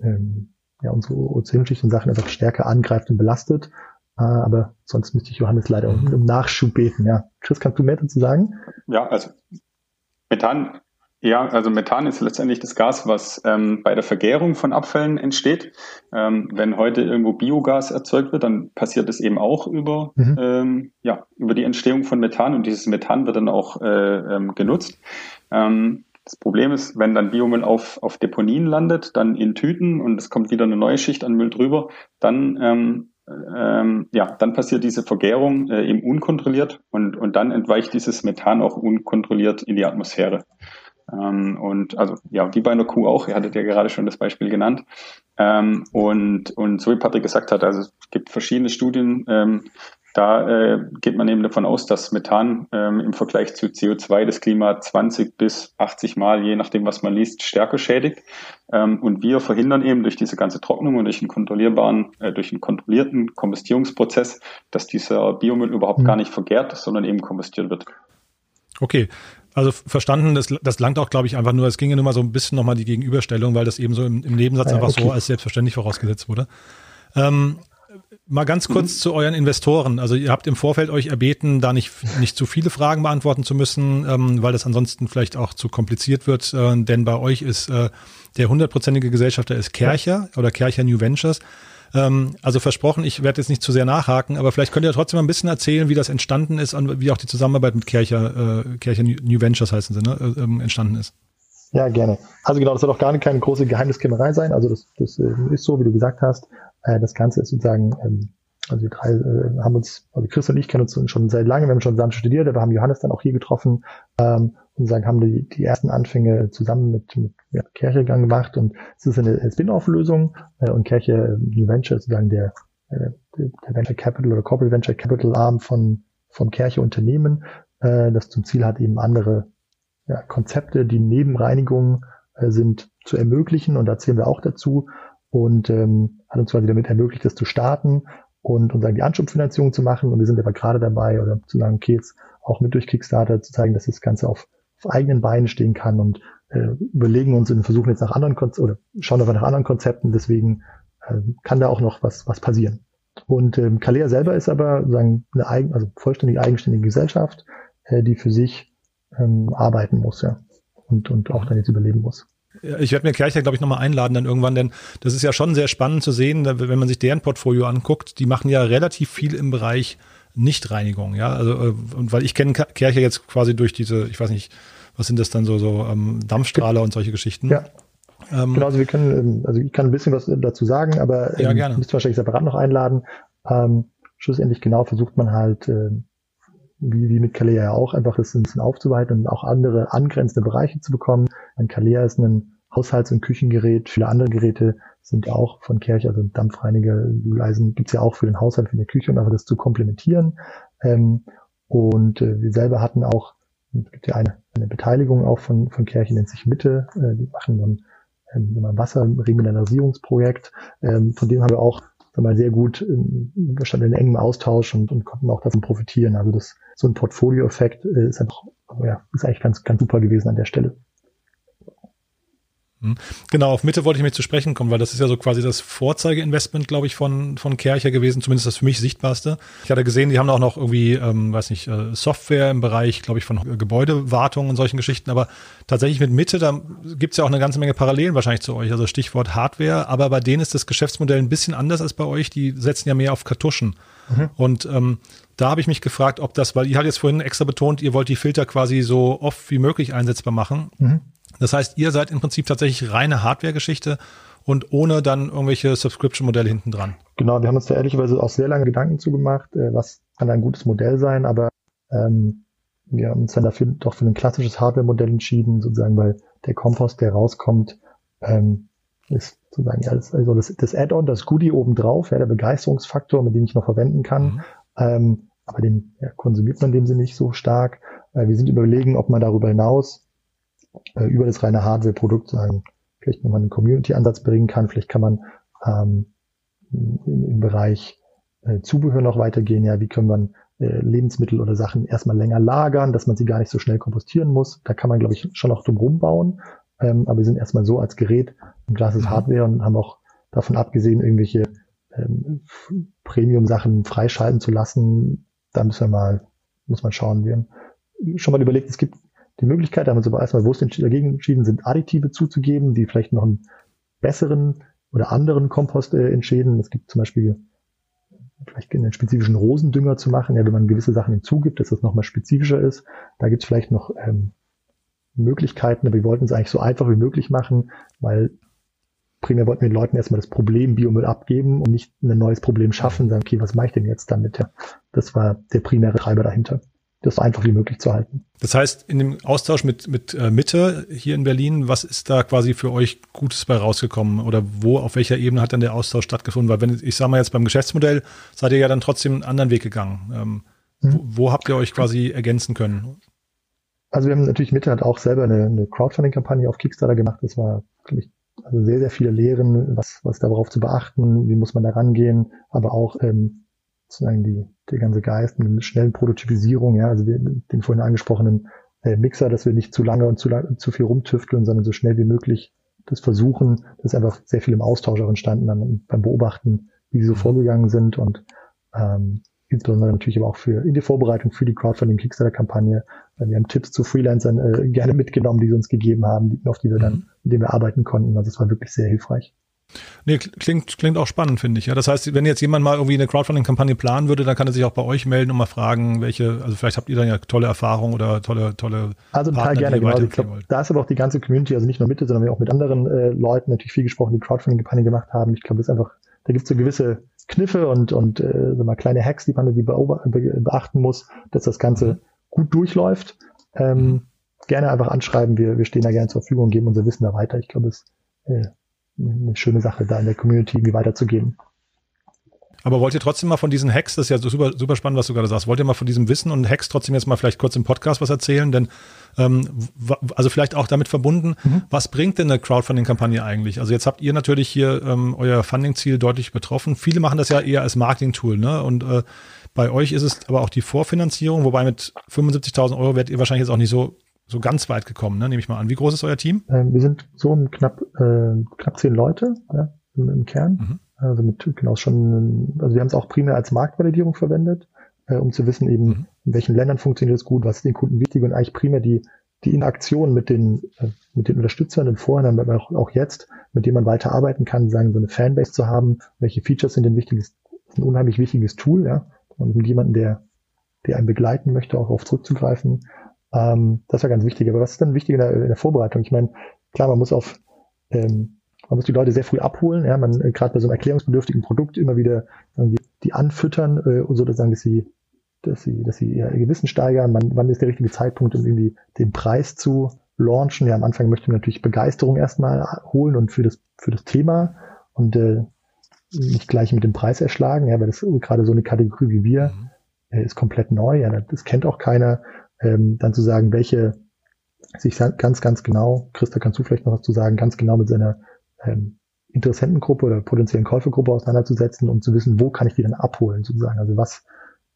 B: ähm, ja, unsere Ozonschicht und Sachen einfach stärker angreift und belastet. Äh, aber sonst müsste ich Johannes leider um, um Nachschub beten. Ja. Chris, kannst du mehr dazu sagen?
C: Ja, also Methan ja, also Methan ist letztendlich das Gas, was ähm, bei der Vergärung von Abfällen entsteht. Ähm, wenn heute irgendwo Biogas erzeugt wird, dann passiert es eben auch über, mhm. ähm, ja, über die Entstehung von Methan und dieses Methan wird dann auch äh, ähm, genutzt. Ähm, das Problem ist, wenn dann Biomüll auf, auf Deponien landet, dann in Tüten und es kommt wieder eine neue Schicht an Müll drüber, dann ähm, ähm, ja, dann passiert diese Vergärung äh, eben unkontrolliert und, und dann entweicht dieses Methan auch unkontrolliert in die Atmosphäre. Ähm, und also ja, wie bei einer Kuh auch, ihr hattet ja gerade schon das Beispiel genannt. Ähm, und, und so wie Patrick gesagt hat, also es gibt verschiedene Studien, ähm, da äh, geht man eben davon aus, dass Methan ähm, im Vergleich zu CO2 das Klima 20 bis 80 Mal, je nachdem, was man liest, stärker schädigt. Ähm, und wir verhindern eben durch diese ganze Trocknung und durch einen kontrollierbaren, äh, durch einen kontrollierten Kombustierungsprozess, dass dieser Biomüll überhaupt mhm. gar nicht vergärt, sondern eben kombustiert wird.
A: Okay, also verstanden, das, das langt auch, glaube ich, einfach nur, es ging ja nur mal so ein bisschen nochmal die Gegenüberstellung, weil das eben so im, im Nebensatz ja, einfach okay. so als selbstverständlich vorausgesetzt wurde. Ähm, mal ganz kurz mhm. zu euren Investoren. Also ihr habt im Vorfeld euch erbeten, da nicht, nicht zu viele Fragen beantworten zu müssen, ähm, weil das ansonsten vielleicht auch zu kompliziert wird. Äh, denn bei euch ist äh, der hundertprozentige Gesellschafter ist Kercher oder Kercher New Ventures. Ähm, also versprochen, ich werde jetzt nicht zu sehr nachhaken, aber vielleicht könnt ihr trotzdem mal ein bisschen erzählen, wie das entstanden ist und wie auch die Zusammenarbeit mit Kercher, äh, Kercher New Ventures heißen sie, ne, äh, ähm, entstanden ist.
B: Ja, gerne. Also genau, das soll auch gar keine große Geheimniskrämerei sein. Also das, das äh, ist so, wie du gesagt hast. Äh, das Ganze ist sozusagen, ähm, also wir drei äh, haben uns, also Chris und ich kennen uns schon seit langem, wir haben schon zusammen studiert, aber haben Johannes dann auch hier getroffen ähm, und sagen, haben die, die ersten Anfänge zusammen mit, mit ja, Kirchegang gemacht und es ist eine Spin-off-Lösung äh, und Kirche New Venture ist sozusagen der, äh, der Venture Capital oder Corporate Venture Capital Arm von, vom Kirche Unternehmen, äh, das zum Ziel hat, eben andere ja, Konzepte, die neben Reinigung äh, sind, zu ermöglichen. Und da zählen wir auch dazu und ähm, hat uns quasi damit ermöglicht, das zu starten und, und sagen, die Anschubfinanzierung zu machen. Und wir sind aber gerade dabei oder zu sagen, okay, jetzt auch mit durch Kickstarter zu zeigen, dass das Ganze auf, auf eigenen Beinen stehen kann und äh, überlegen uns und versuchen jetzt nach anderen Konzepten oder schauen aber nach anderen Konzepten, deswegen äh, kann da auch noch was, was passieren. Und ähm, Kalea selber ist aber sagen, eine eigen, also vollständig eigenständige Gesellschaft, äh, die für sich ähm, arbeiten muss, ja. Und, und auch dann jetzt überleben muss.
A: Ich werde mir Kercher, glaube ich, nochmal einladen dann irgendwann, denn das ist ja schon sehr spannend zu sehen, wenn man sich deren Portfolio anguckt. Die machen ja relativ viel im Bereich Nichtreinigung, ja. Also, äh, und weil ich kenne Kercher jetzt quasi durch diese, ich weiß nicht, was sind das dann so, so ähm, Dampfstrahler und solche Geschichten.
B: Ja. Ähm, genau, also wir können, ähm, also ich kann ein bisschen was dazu sagen, aber
A: ähm, ja, gerne.
B: müsst wahrscheinlich separat noch einladen. Ähm, schlussendlich genau versucht man halt, ähm, wie, wie mit Kalea ja auch, einfach das ein bisschen aufzuweiten und auch andere angrenzende Bereiche zu bekommen. Ein Kalea ist ein Haushalts- und Küchengerät. Viele andere Geräte sind auch von Kerch, also Dampfreiniger, Leisen gibt's ja auch für den Haushalt, für die Küche, um einfach das zu komplementieren. Ähm, und äh, wir selber hatten auch, es gibt ja eine, eine Beteiligung auch von, von Kerche, nennt sich Mitte, äh, die machen ein, ähm, ein Wasserremineralisierungsprojekt. Ähm, von dem haben wir auch mal, sehr gut, ähm, wir standen in engem Austausch und, und konnten auch davon profitieren. Also das so ein Portfolio-Effekt äh, ist einfach, ja, ist eigentlich ganz, ganz super gewesen an der Stelle.
A: Hm. Genau, auf Mitte wollte ich mich zu sprechen kommen, weil das ist ja so quasi das Vorzeigeinvestment, glaube ich, von, von Kercher gewesen, zumindest das für mich sichtbarste. Ich hatte gesehen, die haben auch noch irgendwie, ähm, weiß nicht, äh, Software im Bereich, glaube ich, von Gebäudewartung und solchen Geschichten, aber tatsächlich mit Mitte, da gibt's ja auch eine ganze Menge Parallelen wahrscheinlich zu euch, also Stichwort Hardware, aber bei denen ist das Geschäftsmodell ein bisschen anders als bei euch, die setzen ja mehr auf Kartuschen. Mhm. Und ähm, da habe ich mich gefragt, ob das, weil ihr hat jetzt vorhin extra betont, ihr wollt die Filter quasi so oft wie möglich einsetzbar machen. Mhm. Das heißt, ihr seid im Prinzip tatsächlich reine Hardware-Geschichte und ohne dann irgendwelche Subscription-Modelle hinten dran.
B: Genau, wir haben uns da ehrlicherweise auch sehr lange Gedanken zugemacht, äh, was kann ein gutes Modell sein, aber ähm, wir haben uns dann dafür doch für ein klassisches Hardware-Modell entschieden, sozusagen, weil der Kompost, der rauskommt, ähm, ist sozusagen ja, also das, das Add-on, das Goodie obendrauf, ja, der Begeisterungsfaktor, mit dem ich noch verwenden kann. Mhm. Ähm, aber den ja, konsumiert man in dem Sinne nicht so stark. Äh, wir sind überlegen, ob man darüber hinaus äh, über das reine Hardware-Produkt sagen, vielleicht nochmal einen Community-Ansatz bringen kann. Vielleicht kann man ähm, im, Bereich äh, Zubehör noch weitergehen. Ja, wie können man äh, Lebensmittel oder Sachen erstmal länger lagern, dass man sie gar nicht so schnell kompostieren muss. Da kann man, glaube ich, schon noch drum rumbauen. Ähm, aber wir sind erstmal so als Gerät ein klassisches mhm. Hardware und haben auch davon abgesehen, irgendwelche ähm, Premium-Sachen freischalten zu lassen. Da müssen wir mal, muss man schauen. Wir haben schon mal überlegt, es gibt die Möglichkeit, da haben wir uns aber erstmal bewusst dagegen entschieden, sind Additive zuzugeben, die vielleicht noch einen besseren oder anderen Kompost äh, entschäden. Es gibt zum Beispiel vielleicht einen spezifischen Rosendünger zu machen, ja, wenn man gewisse Sachen hinzugibt, dass das nochmal spezifischer ist. Da gibt es vielleicht noch ähm, Möglichkeiten, aber wir wollten es eigentlich so einfach wie möglich machen, weil primär wollten wir den Leuten erstmal das Problem Biomüll abgeben und nicht ein neues Problem schaffen, sagen, okay, was mache ich denn jetzt damit? Ja, das war der primäre Treiber dahinter das so einfach wie möglich zu halten.
A: Das heißt, in dem Austausch mit, mit äh, Mitte hier in Berlin, was ist da quasi für euch Gutes bei rausgekommen? Oder wo, auf welcher Ebene hat dann der Austausch stattgefunden? Weil wenn, ich sage mal jetzt beim Geschäftsmodell, seid ihr ja dann trotzdem einen anderen Weg gegangen. Ähm, mhm. wo, wo, habt ihr euch quasi ergänzen können?
B: Also wir haben natürlich Mitte hat auch selber eine, eine Crowdfunding-Kampagne auf Kickstarter gemacht. Das war, glaube ich, also sehr, sehr viele Lehren, was, was darauf zu beachten, wie muss man da rangehen, aber auch ähm, sozusagen die, der ganze Geist mit einer schnellen Prototypisierung, ja, also den, den vorhin angesprochenen äh, Mixer, dass wir nicht zu lange und zu, lang, zu viel rumtüfteln, sondern so schnell wie möglich das versuchen. Das ist einfach sehr viel im Austausch auch entstanden dann beim Beobachten, wie sie so mhm. vorgegangen sind und ähm, insbesondere natürlich aber auch für in die Vorbereitung für die Crowdfunding Kickstarter Kampagne. Wir haben Tipps zu Freelancern äh, gerne mitgenommen, die sie uns gegeben haben, auf die wir dann, mhm. mit denen wir arbeiten konnten. Also es war wirklich sehr hilfreich.
A: Nee, klingt, klingt auch spannend, finde ich. Ja, das heißt, wenn jetzt jemand mal irgendwie eine Crowdfunding-Kampagne planen würde, dann kann er sich auch bei euch melden und mal fragen, welche, also vielleicht habt ihr dann ja tolle Erfahrungen oder tolle, tolle.
B: Also total gerne, genau. Ich glaub, da ist aber auch die ganze Community, also nicht nur Mitte, sondern auch mit anderen äh, Leuten natürlich viel gesprochen, die Crowdfunding-Kampagne gemacht haben. Ich glaube, das ist einfach, da gibt es so gewisse Kniffe und, und äh, so mal kleine Hacks, die man irgendwie beachten muss, dass das Ganze mhm. gut durchläuft. Ähm, gerne einfach anschreiben, wir, wir stehen da gerne zur Verfügung und geben unser Wissen da weiter. Ich glaube, es äh, eine schöne Sache, da in der Community irgendwie weiterzugeben.
A: Aber wollt ihr trotzdem mal von diesen Hacks, das ist ja super, super spannend, was du gerade sagst, wollt ihr mal von diesem Wissen und Hacks trotzdem jetzt mal vielleicht kurz im Podcast was erzählen? Denn ähm, also vielleicht auch damit verbunden, mhm. was bringt denn eine Crowdfunding-Kampagne eigentlich? Also jetzt habt ihr natürlich hier ähm, euer Funding-Ziel deutlich betroffen. Viele machen das ja eher als Marketing-Tool, ne? Und äh, bei euch ist es aber auch die Vorfinanzierung, wobei mit 75.000 Euro werdet ihr wahrscheinlich jetzt auch nicht so so ganz weit gekommen, ne? nehme ich mal an. Wie groß ist euer Team?
B: Ähm, wir sind so um knapp, äh, knapp zehn Leute ja, im, im Kern. Mhm. Also mit genau schon, also wir haben es auch primär als Marktvalidierung verwendet, äh, um zu wissen eben, mhm. in welchen Ländern funktioniert es gut, was ist den Kunden wichtig und eigentlich primär die, die Interaktion mit den, äh, mit den Unterstützern im Vorhinein, aber auch, auch jetzt, mit dem man weiter arbeiten kann, sagen, so eine Fanbase zu haben, welche Features sind denn wichtig, ist ein unheimlich wichtiges Tool, ja, und mit jemandem, der, der einen begleiten möchte, auch auf zurückzugreifen. Ähm, das war ganz wichtig. Aber was ist dann wichtig in der, in der Vorbereitung? Ich meine, klar, man muss auf, ähm, man muss die Leute sehr früh abholen. Ja, man äh, gerade bei so einem erklärungsbedürftigen Produkt immer wieder die, die anfüttern, äh, sozusagen, dass sie, dass sie, dass sie ihr Gewissen steigern. Man, wann ist der richtige Zeitpunkt, um irgendwie den Preis zu launchen? Ja, am Anfang möchte man natürlich Begeisterung erstmal holen und für das für das Thema und äh, nicht gleich mit dem Preis erschlagen, ja, weil das gerade so eine Kategorie wie wir mhm. äh, ist komplett neu. Ja, das kennt auch keiner ähm, dann zu sagen, welche sich ganz, ganz genau, Christa, kannst du vielleicht noch was zu sagen, ganz genau mit seiner ähm, Interessentengruppe oder potenziellen Käufergruppe auseinanderzusetzen, um zu wissen, wo kann ich die dann abholen, sozusagen. Also was,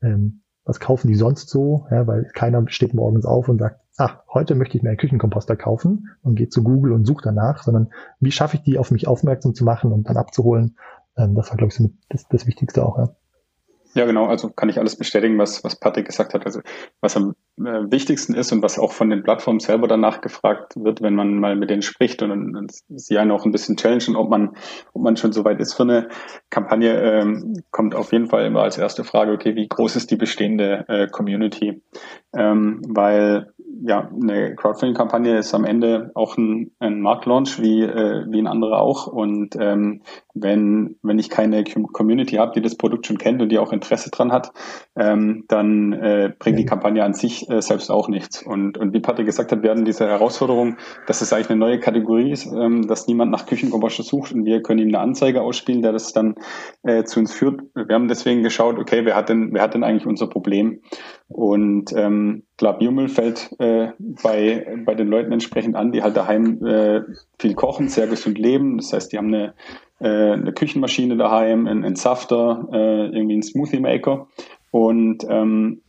B: ähm, was kaufen die sonst so, ja, weil keiner steht morgens auf und sagt, ach, heute möchte ich mir einen Küchenkomposter kaufen und geht zu Google und sucht danach, sondern wie schaffe ich die auf mich aufmerksam zu machen und dann abzuholen, ähm, das war, glaube ich, so das, das Wichtigste auch, ja.
C: Ja, genau. Also kann ich alles bestätigen, was, was Patrick gesagt hat. Also was am äh, wichtigsten ist und was auch von den Plattformen selber danach gefragt wird, wenn man mal mit denen spricht und, und sie einen auch ein bisschen challengen, ob man, ob man schon so weit ist für eine Kampagne, ähm, kommt auf jeden Fall immer als erste Frage, okay, wie groß ist die bestehende äh, Community? Ähm, weil ja, eine Crowdfunding-Kampagne ist am Ende auch ein, ein Marktlaunch wie, äh, wie ein anderer auch. Und ähm, wenn, wenn ich keine Community habe, die das Produkt schon kennt und die auch Interesse dran hat, ähm, dann äh, bringt die Kampagne an sich äh, selbst auch nichts. Und, und wie Patrick gesagt hat, werden diese Herausforderungen, dass es eigentlich eine neue Kategorie ist, ähm, dass niemand nach Küchenkomposter sucht und wir können ihm eine Anzeige ausspielen, der das dann äh, zu uns führt. Wir haben deswegen geschaut, okay, wer hat denn, wer hat denn eigentlich unser Problem? Und ähm, klar, Biomüll fällt äh, bei, bei den Leuten entsprechend an, die halt daheim äh, viel kochen, sehr gesund leben. Das heißt, die haben eine, äh, eine Küchenmaschine daheim, einen, Safter, äh, irgendwie einen Smoothie Maker. Und ähm,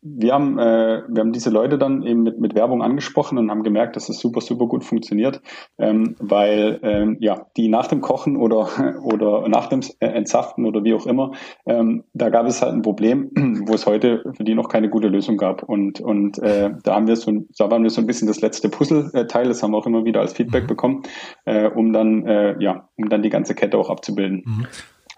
C: wir haben, äh, wir haben diese Leute dann eben mit, mit Werbung angesprochen und haben gemerkt, dass es super, super gut funktioniert, ähm, weil ähm, ja, die nach dem Kochen oder, <laughs> oder nach dem Entsaften oder wie auch immer, ähm, da gab es halt ein Problem, <clears throat> wo es heute für die noch keine gute Lösung gab. Und, und äh, da haben wir so, da waren wir so ein bisschen das letzte Puzzleteil, das haben wir auch immer wieder als Feedback mhm. bekommen, äh, um dann, äh, ja, um dann die ganze Kette auch abzubilden. Mhm.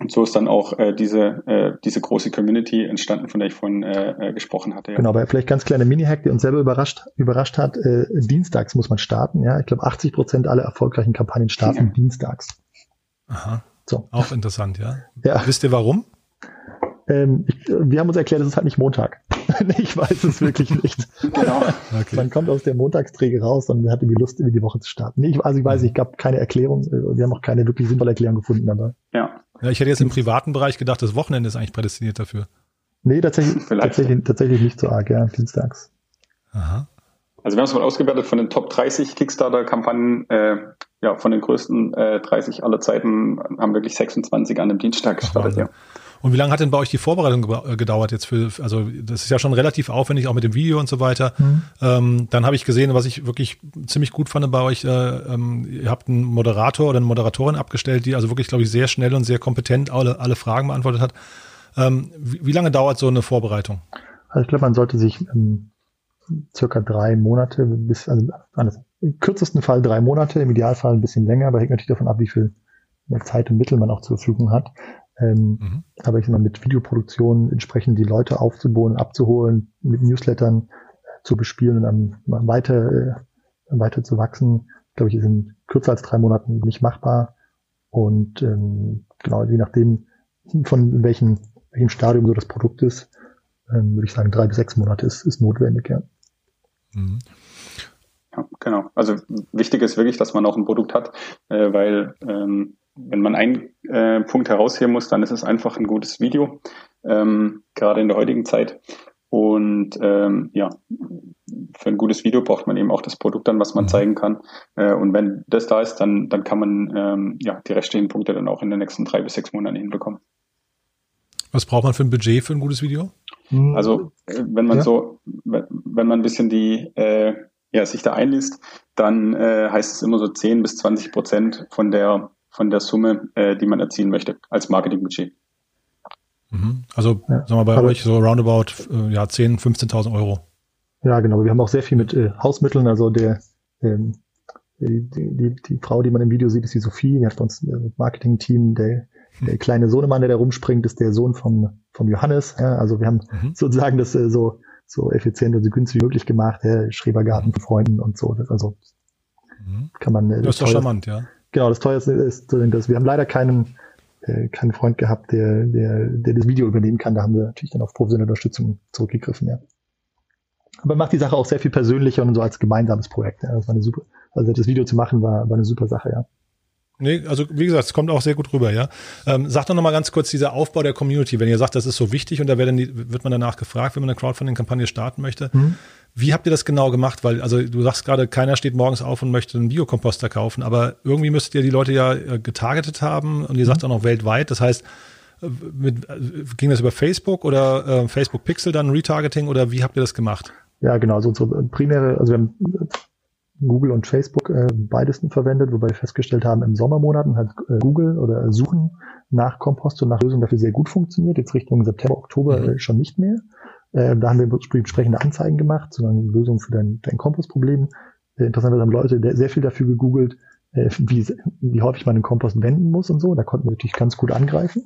C: Und so ist dann auch äh, diese, äh, diese große Community entstanden, von der ich vorhin äh, äh, gesprochen hatte.
B: Ja. Genau, aber vielleicht ganz kleine Mini-Hack, der uns selber überrascht, überrascht hat. Äh, dienstags muss man starten. Ja, ich glaube, 80 Prozent aller erfolgreichen Kampagnen starten ja. dienstags.
A: Aha. So. Auch interessant, ja. ja. Wisst ihr warum?
B: Ähm, ich, wir haben uns erklärt, es ist halt nicht Montag. <laughs> ich weiß es wirklich nicht. genau. Okay. Man kommt aus der Montagsträge raus und hat irgendwie Lust, irgendwie die Woche zu starten. Nee, ich, also ich weiß, ich gab keine Erklärung. Äh, wir haben auch keine wirklich sinnvolle Erklärung gefunden, aber.
A: Ja. Ja, ich hätte jetzt im privaten Bereich gedacht, das Wochenende ist eigentlich prädestiniert dafür.
B: Nee, tatsächlich, tatsächlich, tatsächlich nicht so arg, ja, dienstags.
C: Aha. Also wir haben es mal ausgewertet von den Top 30 Kickstarter-Kampagnen, äh, ja, von den größten äh, 30 aller Zeiten haben wirklich 26 an dem Dienstag gestartet, ja.
A: Und wie lange hat denn bei euch die Vorbereitung äh, gedauert jetzt für, also das ist ja schon relativ aufwendig, auch mit dem Video und so weiter. Mhm. Ähm, dann habe ich gesehen, was ich wirklich ziemlich gut fand bei euch, äh, ähm, ihr habt einen Moderator oder eine Moderatorin abgestellt, die also wirklich, glaube ich, sehr schnell und sehr kompetent alle, alle Fragen beantwortet hat. Ähm, wie, wie, lange dauert so eine Vorbereitung?
B: Also ich glaube, man sollte sich ähm, circa drei Monate bis, also anders, im kürzesten Fall drei Monate, im Idealfall ein bisschen länger, aber hängt natürlich davon ab, wie viel Zeit und Mittel man auch zur Verfügung hat. Ähm, mhm. Aber ich sag mal, mit Videoproduktion entsprechend die Leute aufzubohren, abzuholen, mit Newslettern äh, zu bespielen und dann weiter, äh, weiter zu wachsen, glaube ich, ist in kürzer als drei Monaten nicht machbar. Und ähm, genau, je nachdem, von welchem, welchem Stadium so das Produkt ist, ähm, würde ich sagen, drei bis sechs Monate ist, ist notwendig, ja. Mhm.
C: Ja, genau. Also wichtig ist wirklich, dass man auch ein Produkt hat, äh, weil ähm, wenn man einen äh, Punkt herausheben muss, dann ist es einfach ein gutes Video, ähm, gerade in der heutigen Zeit. Und ähm, ja, für ein gutes Video braucht man eben auch das Produkt dann, was man mhm. zeigen kann. Äh, und wenn das da ist, dann, dann kann man ähm, ja, die restlichen Punkte dann auch in den nächsten drei bis sechs Monaten hinbekommen.
A: Was braucht man für ein Budget für ein gutes Video?
C: Mhm. Also äh, wenn man ja. so, wenn man ein bisschen die äh, ja, sich da einliest, dann äh, heißt es immer so 10 bis 20 Prozent von der von der Summe, äh, die man erzielen möchte als Marketingbudget.
A: Mhm. Also ja. sagen wir bei Aber euch so roundabout äh, ja, 10, 15.000 Euro.
B: Ja, genau. Wir haben auch sehr viel mit äh, Hausmitteln. Also der ähm, die, die, die Frau, die man im Video sieht, ist die Sophie. Die hat bei uns ein Marketing-Team. Der, der kleine Sohnemann, der da rumspringt, ist der Sohn vom, vom Johannes. Ja, also wir haben mhm. sozusagen das äh, so, so effizient und so günstig wie möglich gemacht. Ja, Schrebergarten von Freunden und so. Das, also mhm. kann man.
A: Äh, das ist doch charmant, ja.
B: Genau, das teuerste ist, dass wir haben leider keinen, äh, keinen Freund gehabt, der, der, der das Video übernehmen kann. Da haben wir natürlich dann auf professionelle Unterstützung zurückgegriffen, ja. Aber macht die Sache auch sehr viel persönlicher und so als gemeinsames Projekt. Ja. Das war eine super, also das Video zu machen war, war eine super Sache, ja.
A: Nee, also wie gesagt, es kommt auch sehr gut rüber, ja. Ähm, sagt doch nochmal ganz kurz dieser Aufbau der Community, wenn ihr sagt, das ist so wichtig und da wird, die, wird man danach gefragt, wenn man eine Crowdfunding-Kampagne starten möchte. Mhm. Wie habt ihr das genau gemacht? Weil, also du sagst gerade, keiner steht morgens auf und möchte einen Biokomposter kaufen, aber irgendwie müsstet ihr die Leute ja äh, getargetet haben und ihr sagt mhm. auch noch weltweit. Das heißt, äh, mit, äh, ging das über Facebook oder äh, Facebook Pixel dann Retargeting oder wie habt ihr das gemacht?
B: Ja, genau. Also unsere primäre, also wir haben Google und Facebook äh, beides verwendet, wobei wir festgestellt haben, im Sommermonaten hat äh, Google oder Suchen nach Kompost und nach Lösungen dafür sehr gut funktioniert. Jetzt Richtung September, Oktober mhm. äh, schon nicht mehr. Äh, da haben wir entsprechende Anzeigen gemacht, sondern Lösungen für dein, dein Kompostproblem. Äh, interessanterweise haben Leute sehr viel dafür gegoogelt, äh, wie, wie häufig man den Kompost wenden muss und so. Da konnten wir natürlich ganz gut angreifen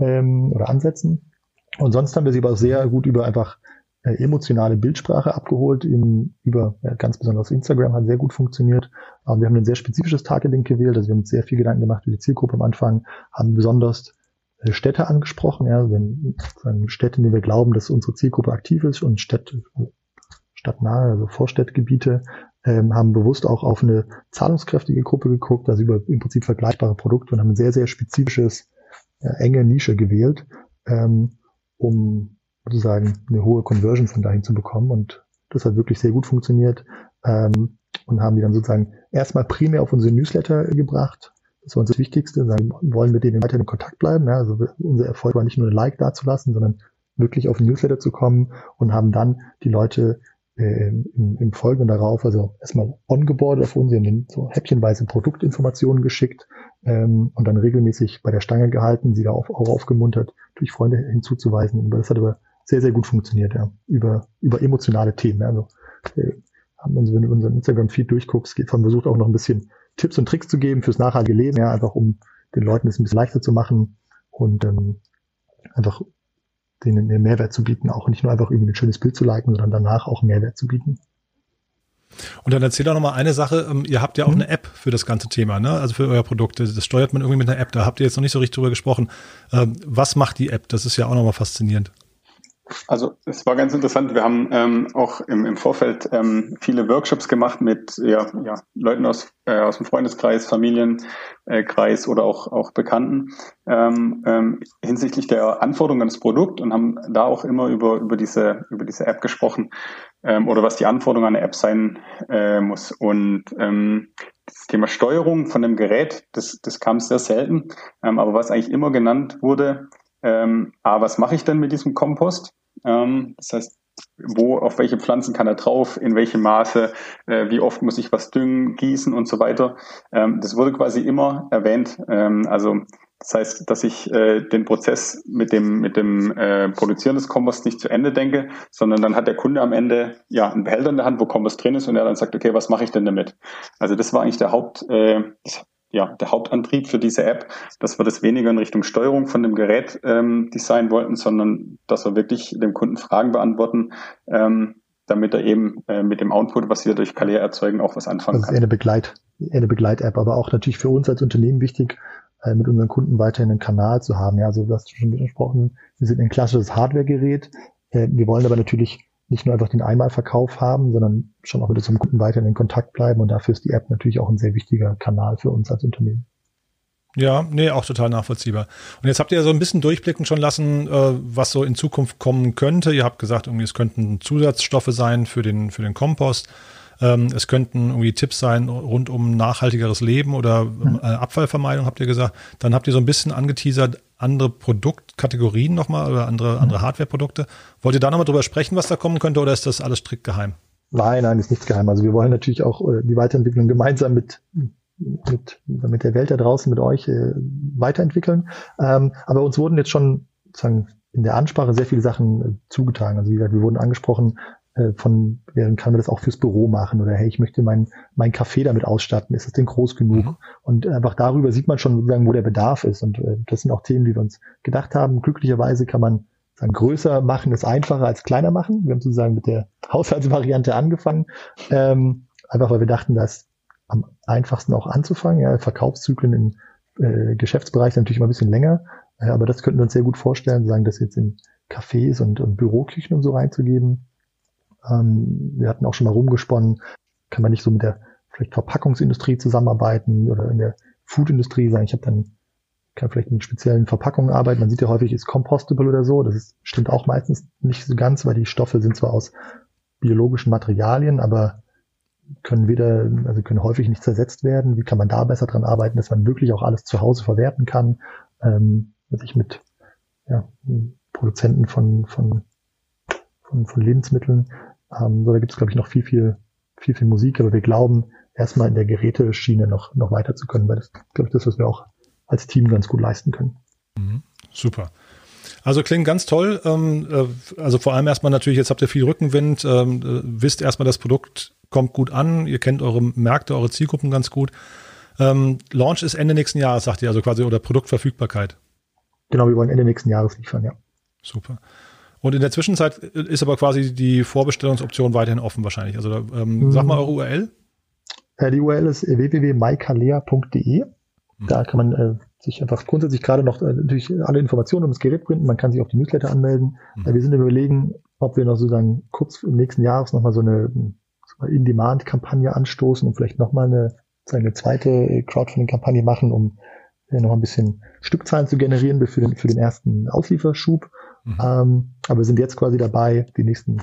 B: ähm, oder ansetzen. Und sonst haben wir sie aber auch sehr gut über einfach emotionale Bildsprache abgeholt, im, über ja, ganz besonders Instagram hat sehr gut funktioniert. Ähm, wir haben ein sehr spezifisches Targeting gewählt, also wir haben uns sehr viel Gedanken gemacht über die Zielgruppe am Anfang, haben besonders äh, Städte angesprochen, ja, wenn Städte, in denen wir glauben, dass unsere Zielgruppe aktiv ist und Städte, stadtnahe, also Vorstädtgebiete, ähm, haben bewusst auch auf eine zahlungskräftige Gruppe geguckt, also über im Prinzip vergleichbare Produkte und haben ein sehr, sehr spezifisches, äh, enge Nische gewählt, ähm, um sozusagen eine hohe Conversion von dahin zu bekommen. Und das hat wirklich sehr gut funktioniert. Ähm, und haben die dann sozusagen erstmal primär auf unsere Newsletter gebracht. Das war uns das Wichtigste. Sagen, wollen mit denen weiter in Kontakt bleiben. Ja, also unser Erfolg war nicht nur ein Like dazulassen, sondern wirklich auf den Newsletter zu kommen und haben dann die Leute äh, im, im Folgenden darauf, also erstmal ongeboardet auf uns, haben so häppchenweise Produktinformationen geschickt ähm, und dann regelmäßig bei der Stange gehalten, sie da auch, auch aufgemuntert, durch Freunde hinzuzuweisen. Und das hat aber sehr, sehr gut funktioniert, ja. Über, über emotionale Themen. Also äh, haben uns, wenn du unseren Instagram-Feed durchguckst, geht, haben versucht auch noch ein bisschen Tipps und Tricks zu geben fürs nachhaltige Leben, ja, einfach um den Leuten es ein bisschen leichter zu machen und ähm, einfach denen einen Mehrwert zu bieten, auch nicht nur einfach irgendwie ein schönes Bild zu liken, sondern danach auch Mehrwert zu bieten.
A: Und dann erzähl doch noch mal eine Sache. Ähm, ihr habt ja auch mhm. eine App für das ganze Thema, ne? Also für euer Produkt. Das steuert man irgendwie mit einer App. Da habt ihr jetzt noch nicht so richtig drüber gesprochen. Ähm, was macht die App? Das ist ja auch noch mal faszinierend.
C: Also es war ganz interessant. Wir haben ähm, auch im, im Vorfeld ähm, viele Workshops gemacht mit ja, ja, Leuten aus, äh, aus dem Freundeskreis, Familienkreis oder auch, auch Bekannten ähm, ähm, hinsichtlich der Anforderungen an das Produkt und haben da auch immer über, über, diese, über diese App gesprochen ähm, oder was die Anforderung an eine App sein äh, muss. Und ähm, das Thema Steuerung von dem Gerät, das, das kam sehr selten. Ähm, aber was eigentlich immer genannt wurde, ähm, A, was mache ich denn mit diesem Kompost? Ähm, das heißt, wo, auf welche Pflanzen kann er drauf, in welchem Maße, äh, wie oft muss ich was düngen, gießen und so weiter. Ähm, das wurde quasi immer erwähnt. Ähm, also das heißt, dass ich äh, den Prozess mit dem, mit dem äh, Produzieren des Kompost nicht zu Ende denke, sondern dann hat der Kunde am Ende ja einen Behälter in der Hand, wo Kompost drin ist und er dann sagt, okay, was mache ich denn damit? Also das war eigentlich der Haupt, äh, ja, der Hauptantrieb für diese App, dass wir das weniger in Richtung Steuerung von dem Gerät ähm, designen wollten, sondern dass wir wirklich dem Kunden Fragen beantworten, ähm, damit er eben äh, mit dem Output, was wir durch Kalea erzeugen, auch was anfangen
B: kann. Das ist eine Begleit, eine Begleit-App, aber auch natürlich für uns als Unternehmen wichtig, äh, mit unseren Kunden weiterhin einen Kanal zu haben. Ja, also du hast schon gesprochen, wir sind ein klassisches Hardware-Gerät. Äh, wir wollen aber natürlich nicht nur einfach den Einmalverkauf haben, sondern schon auch mit unserem Kunden weiterhin in Kontakt bleiben. Und dafür ist die App natürlich auch ein sehr wichtiger Kanal für uns als Unternehmen.
A: Ja, nee, auch total nachvollziehbar. Und jetzt habt ihr ja so ein bisschen durchblicken schon lassen, äh, was so in Zukunft kommen könnte. Ihr habt gesagt, irgendwie es könnten Zusatzstoffe sein für den, für den Kompost. Ähm, es könnten irgendwie Tipps sein rund um nachhaltigeres Leben oder mhm. äh, Abfallvermeidung, habt ihr gesagt. Dann habt ihr so ein bisschen angeteasert, andere Produktkategorien nochmal oder andere, mhm. andere Hardware-Produkte. Wollt ihr da nochmal drüber sprechen, was da kommen könnte, oder ist das alles strikt geheim?
B: Nein, nein, ist nichts geheim. Also wir wollen natürlich auch äh, die Weiterentwicklung gemeinsam mit, mit, mit der Welt da draußen, mit euch äh, weiterentwickeln. Ähm, aber uns wurden jetzt schon sozusagen in der Ansprache sehr viele Sachen äh, zugetragen. Also wie gesagt, wir wurden angesprochen, von, während kann man das auch fürs Büro machen oder hey, ich möchte mein, mein Café damit ausstatten, ist das denn groß genug? Mhm. Und einfach darüber sieht man schon sozusagen, wo der Bedarf ist. Und äh, das sind auch Themen, die wir uns gedacht haben. Glücklicherweise kann man sagen, größer machen ist einfacher als kleiner machen. Wir haben sozusagen mit der <laughs> Haushaltsvariante angefangen, ähm, einfach weil wir dachten, dass am einfachsten auch anzufangen. Ja, Verkaufszyklen im äh, Geschäftsbereich sind natürlich immer ein bisschen länger, äh, aber das könnten wir uns sehr gut vorstellen, sagen, das jetzt in Cafés und, und Büroküchen und so reinzugeben. Ähm, wir hatten auch schon mal rumgesponnen, kann man nicht so mit der vielleicht Verpackungsindustrie zusammenarbeiten oder in der Foodindustrie sagen, ich habe dann kann vielleicht mit speziellen Verpackungen arbeiten. Man sieht ja häufig, ist compostable oder so. Das ist, stimmt auch meistens nicht so ganz, weil die Stoffe sind zwar aus biologischen Materialien, aber können weder, also können häufig nicht zersetzt werden. Wie kann man da besser dran arbeiten, dass man wirklich auch alles zu Hause verwerten kann? Ähm, sich mit ja, Produzenten von, von, von, von Lebensmitteln ähm, so, da gibt es, glaube ich, noch viel, viel, viel, viel Musik, aber wir glauben, erstmal in der Geräteschiene noch, noch weiter zu können, weil das, glaube ich, das, was wir auch als Team ganz gut leisten können.
A: Mhm, super. Also klingt ganz toll. Ähm, äh, also vor allem erstmal natürlich, jetzt habt ihr viel Rückenwind, ähm, äh, wisst erstmal, das Produkt kommt gut an, ihr kennt eure Märkte, eure Zielgruppen ganz gut. Ähm, Launch ist Ende nächsten Jahres, sagt ihr, also quasi, oder Produktverfügbarkeit.
B: Genau, wir wollen Ende nächsten Jahres liefern, ja.
A: Super. Und in der Zwischenzeit ist aber quasi die Vorbestellungsoption weiterhin offen wahrscheinlich. Also ähm, mhm. sag mal eure URL.
B: Äh, die URL ist www.mykalea.de. Mhm. Da kann man äh, sich einfach grundsätzlich gerade noch äh, natürlich alle Informationen um das Gerät printen. Man kann sich auf die Newsletter anmelden. Mhm. Äh, wir sind überlegen, ob wir noch sozusagen kurz im nächsten Jahres nochmal so eine In-Demand-Kampagne anstoßen und vielleicht nochmal eine, eine zweite Crowdfunding-Kampagne machen, um äh, noch ein bisschen Stückzahlen zu generieren für den, für den ersten Auslieferschub. Mhm. Ähm, aber wir sind jetzt quasi dabei, die nächsten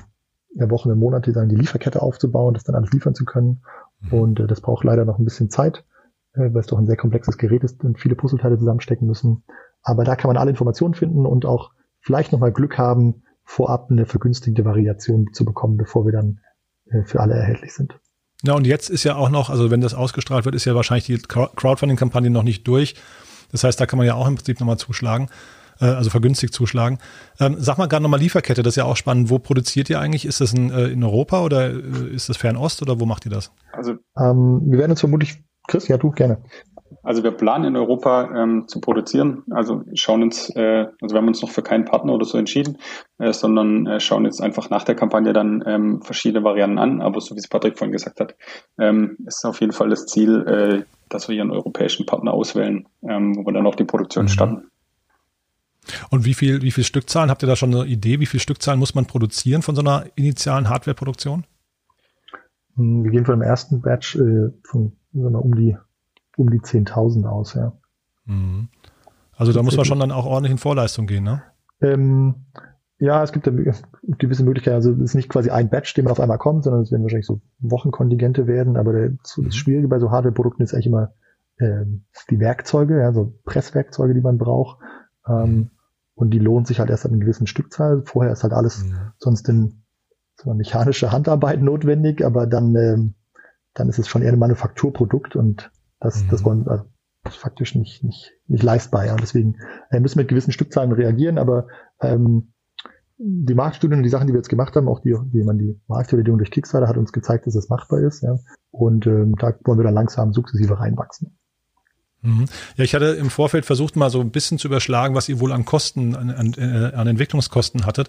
B: Wochen und Monate dann die Lieferkette aufzubauen, das dann alles liefern zu können. Mhm. Und äh, das braucht leider noch ein bisschen Zeit, äh, weil es doch ein sehr komplexes Gerät ist und viele Puzzleteile zusammenstecken müssen. Aber da kann man alle Informationen finden und auch vielleicht nochmal Glück haben, vorab eine vergünstigte Variation zu bekommen, bevor wir dann äh, für alle erhältlich sind.
A: Ja, und jetzt ist ja auch noch, also wenn das ausgestrahlt wird, ist ja wahrscheinlich die Crowdfunding-Kampagne noch nicht durch. Das heißt, da kann man ja auch im Prinzip nochmal zuschlagen äh, also vergünstigt zuschlagen. Ähm, sag mal gerade nochmal Lieferkette, das ist ja auch spannend. Wo produziert ihr eigentlich? Ist das in, äh, in Europa oder äh, ist das Fernost oder wo macht ihr das?
B: Also ähm, wir werden uns vermutlich, Chris, ja du gerne.
C: Also wir planen in Europa ähm, zu produzieren. Also schauen uns, äh, also wir haben uns noch für keinen Partner oder so entschieden, äh, sondern äh, schauen jetzt einfach nach der Kampagne dann ähm, verschiedene Varianten an. Aber so wie es Patrick vorhin gesagt hat, ähm, ist auf jeden Fall das Ziel, äh, dass wir hier einen europäischen Partner auswählen, ähm, wo wir dann auch die Produktion mhm. starten.
A: Und wie viel, wie viel Stückzahlen, habt ihr da schon eine Idee, wie viel Stückzahlen muss man produzieren von so einer initialen Hardwareproduktion?
B: Hm, wir gehen von dem ersten Batch äh, von sagen wir, um die, um die 10.000 aus, ja.
A: Mhm. Also da muss man schon dann auch ordentlich in Vorleistung gehen, ne?
B: Ähm, ja, es gibt eine gewisse Möglichkeit, also es ist nicht quasi ein Batch, den man auf einmal kommt, sondern es werden wahrscheinlich so Wochenkontingente werden, aber der, so das mhm. Schwierige bei so Hardwareprodukten ist eigentlich immer ähm, die Werkzeuge, ja, so Presswerkzeuge, die man braucht. Ähm. Und die lohnt sich halt erst ab einer gewissen Stückzahl. Vorher ist halt alles ja. sonst in so eine mechanische Handarbeit notwendig, aber dann, ähm, dann ist es schon eher ein Manufakturprodukt und das, mhm. das wollen also das ist faktisch nicht, nicht, nicht leistbar. Ja. Und deswegen äh, müssen wir mit gewissen Stückzahlen reagieren, aber ähm, die Marktstudien und die Sachen, die wir jetzt gemacht haben, auch die, wie man die Marktvalidierung durch Kickstarter hat uns gezeigt, dass es machbar ist. Ja. Und ähm, da wollen wir dann langsam sukzessive reinwachsen.
A: Mhm. Ja, ich hatte im Vorfeld versucht, mal so ein bisschen zu überschlagen, was ihr wohl an Kosten, an, an, äh, an Entwicklungskosten hattet.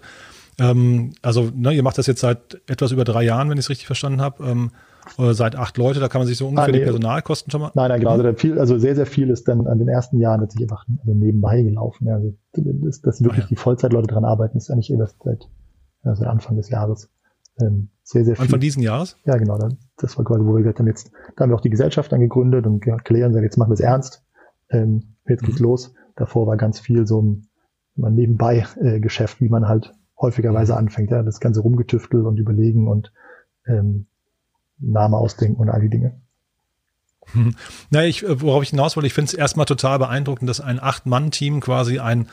A: Ähm, also, ne, ihr macht das jetzt seit etwas über drei Jahren, wenn ich es richtig verstanden habe. Ähm, seit acht Leute, da kann man sich so ungefähr ah, nee. die Personalkosten schon mal.
B: Nein, nein, genau. Also, viel, also sehr, sehr viel ist dann an den ersten Jahren natürlich einfach also nebenbei gelaufen. Ja. Also, dass, dass wirklich ah, ja. die Vollzeitleute dran arbeiten, ist eigentlich erst seit, seit Anfang des Jahres.
A: Ähm, sehr, sehr viel. Anfang diesen Jahres?
B: Ja, genau. Das war quasi, wo wir gesagt haben, jetzt, da haben wir auch die Gesellschaft dann gegründet und klären, sagen, jetzt machen wir es ernst. Ähm, jetzt geht's mhm. los. Davor war ganz viel so ein, ein nebenbei äh, Geschäft, wie man halt häufigerweise anfängt. Ja, das ganze rumgetüftel und überlegen und ähm, Name ausdenken und all die Dinge.
A: Hm. Na, ich, äh, worauf ich hinaus wollte, ich finde es erstmal total beeindruckend, dass ein Acht-Mann-Team quasi ein,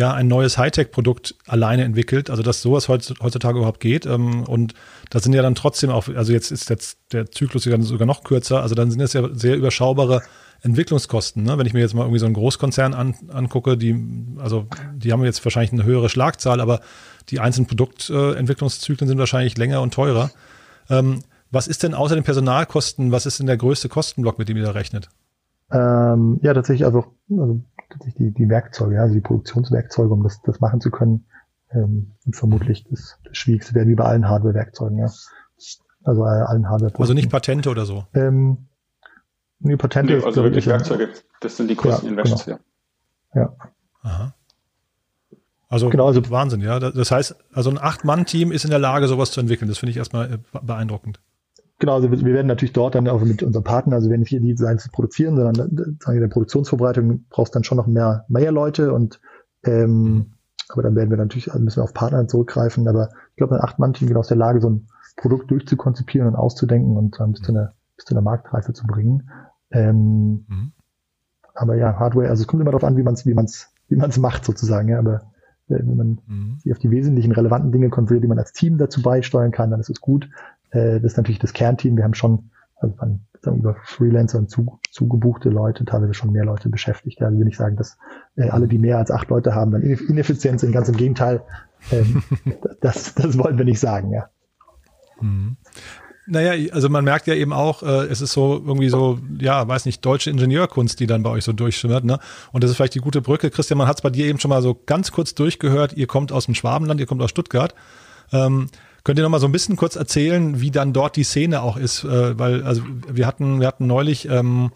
A: ja, ein neues Hightech-Produkt alleine entwickelt, also dass sowas heutzutage überhaupt geht. Ähm, und da sind ja dann trotzdem auch, also jetzt ist jetzt der Zyklus sogar noch kürzer, also dann sind es ja sehr überschaubare Entwicklungskosten. Ne? Wenn ich mir jetzt mal irgendwie so einen Großkonzern an, angucke, die, also die haben jetzt wahrscheinlich eine höhere Schlagzahl, aber die einzelnen Produktentwicklungszyklen sind wahrscheinlich länger und teurer. Ähm, was ist denn außer den Personalkosten, was ist denn der größte Kostenblock, mit dem ihr da rechnet?
B: Ähm, ja, tatsächlich also, also tatsächlich die, die Werkzeuge, ja, also die Produktionswerkzeuge, um das, das machen zu können. Ähm, und vermutlich das, das Schwierigste werden wie bei allen Hardware-Werkzeugen, ja. Also äh, allen hardware
A: Also nicht Patente oder so?
B: Ähm,
C: nee, Patente nee, also wirklich Werkzeuge, das sind die größten ja, Investments,
B: genau. ja. Ja. Aha.
A: Also, genau, also Wahnsinn, ja. Das heißt, also ein Acht-Mann-Team ist in der Lage, sowas zu entwickeln. Das finde ich erstmal äh, beeindruckend.
B: Genau, also wir werden natürlich dort dann auch mit unserem Partner, also wenn wir die Designs produzieren, sondern äh, sagen wir, der Produktionsvorbereitung brauchst dann schon noch mehr, mehr Leute und ähm, aber dann werden wir natürlich, also müssen wir auf Partner zurückgreifen. Aber ich glaube, ein Acht-Mann-Team genau aus der Lage, so ein Produkt durchzukonzipieren und auszudenken und dann bis zu einer, bis zu einer Marktreife zu bringen. Ähm, mhm. Aber ja, Hardware, also es kommt immer darauf an, wie man es wie man's, wie man's macht sozusagen. Ja, aber wenn man mhm. sich auf die wesentlichen relevanten Dinge konzentriert, die man als Team dazu beisteuern kann, dann ist es gut. Äh, das ist natürlich das Kernteam. Wir haben schon, also man über Freelancer und zu, zugebuchte Leute, teilweise schon mehr Leute beschäftigt. Also will ich sagen, dass äh, alle, die mehr als acht Leute haben, dann ineffizient sind. Ganz im Gegenteil. Ähm, <laughs> das, das wollen wir nicht sagen, ja.
A: Mhm. Naja, also man merkt ja eben auch, äh, es ist so irgendwie so, ja, weiß nicht, deutsche Ingenieurkunst, die dann bei euch so durchschimmert, ne? Und das ist vielleicht die gute Brücke. Christian, man hat es bei dir eben schon mal so ganz kurz durchgehört. Ihr kommt aus dem Schwabenland, ihr kommt aus Stuttgart. Ähm, könnt ihr noch mal so ein bisschen kurz erzählen, wie dann dort die Szene auch ist? Äh, weil, also wir hatten, wir hatten neulich ähm,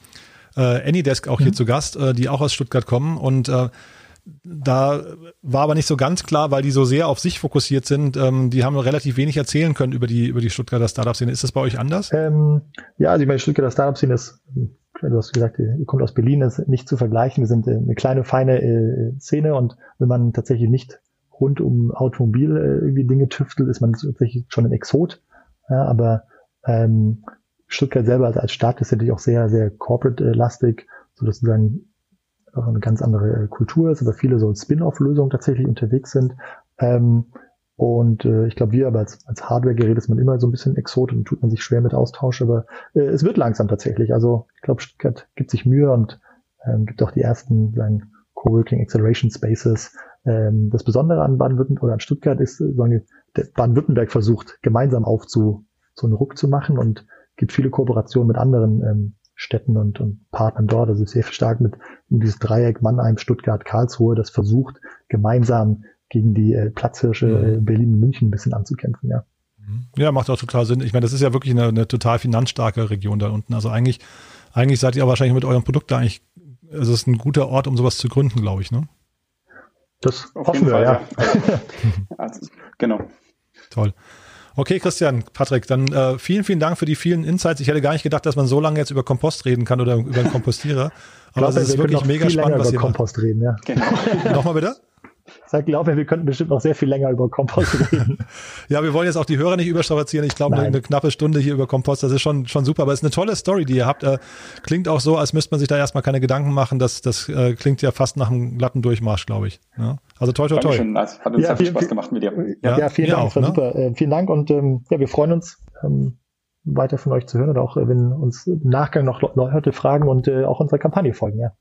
A: äh, Anydesk auch mhm. hier zu Gast, äh, die auch aus Stuttgart kommen und äh, da war aber nicht so ganz klar, weil die so sehr auf sich fokussiert sind. Ähm, die haben relativ wenig erzählen können über die, über die Stuttgarter Startup-Szene. Ist das bei euch anders?
B: Ähm, ja, also ich meine, Stuttgarter Startup-Szene ist, du hast gesagt, ihr kommt aus Berlin, ist nicht zu vergleichen. Wir sind eine kleine, feine äh, Szene und wenn man tatsächlich nicht rund um Automobil äh, irgendwie Dinge tüftelt, ist man tatsächlich schon ein Exot. Ja, aber ähm, Stuttgart selber als Stadt ist natürlich auch sehr, sehr corporate-lastig, so dass sozusagen auch eine ganz andere äh, Kultur ist, aber viele so Spin-off-Lösungen tatsächlich unterwegs sind. Ähm, und äh, ich glaube, wir aber als, als Hardware-Gerät ist man immer so ein bisschen Exot und tut man sich schwer mit Austausch, aber äh, es wird langsam tatsächlich. Also ich glaube, Stuttgart gibt sich Mühe und ähm, gibt auch die ersten sagen, Coworking Acceleration Spaces. Ähm, das Besondere an Baden-Württemberg oder an Stuttgart ist, äh, Baden-Württemberg versucht, gemeinsam auf zu, so einen Ruck zu machen und gibt viele Kooperationen mit anderen ähm, Städten und, und Partnern dort. Also sehr stark mit dieses Dreieck Mannheim, Stuttgart, Karlsruhe, das versucht, gemeinsam gegen die äh, Platzhirsche mhm. äh, Berlin und München ein bisschen anzukämpfen, ja.
A: Mhm. Ja, macht auch total Sinn. Ich meine, das ist ja wirklich eine, eine total finanzstarke Region da unten. Also eigentlich, eigentlich seid ihr wahrscheinlich mit eurem Produkt da eigentlich, also es ist ein guter Ort, um sowas zu gründen, glaube ich, ne?
B: Das Auf hoffen wir, Fall, ja.
C: ja. also, genau.
A: Toll. Okay, Christian, Patrick, dann äh, vielen, vielen Dank für die vielen Insights. Ich hätte gar nicht gedacht, dass man so lange jetzt über Kompost reden kann oder über einen Kompostierer.
B: Aber es ist wirklich mega spannend, was ihr Kompost macht. reden, ja.
A: Genau. Nochmal bitte? <laughs>
B: Ich glaube, wir könnten bestimmt noch sehr viel länger über Kompost <laughs> reden.
A: ja, wir wollen jetzt auch die Hörer nicht überstrapazieren. Ich glaube, eine, eine, knappe Stunde hier über Kompost, das ist schon, schon super. Aber es ist eine tolle Story, die ihr habt. Äh, klingt auch so, als müsste man sich da erstmal keine Gedanken machen. Das, das äh, klingt ja fast nach einem glatten Durchmarsch, glaube ich. Ja? Also toi, toi, toi.
C: Schön, hat uns ja, viel Spaß gemacht mit dir.
B: Ja, ja vielen Dank, auch, war ne? super. Äh, vielen Dank und ähm, ja, wir freuen uns, ähm, weiter von euch zu hören oder auch, äh, wenn uns im Nachgang noch Leute fragen und äh, auch unserer Kampagne folgen, ja.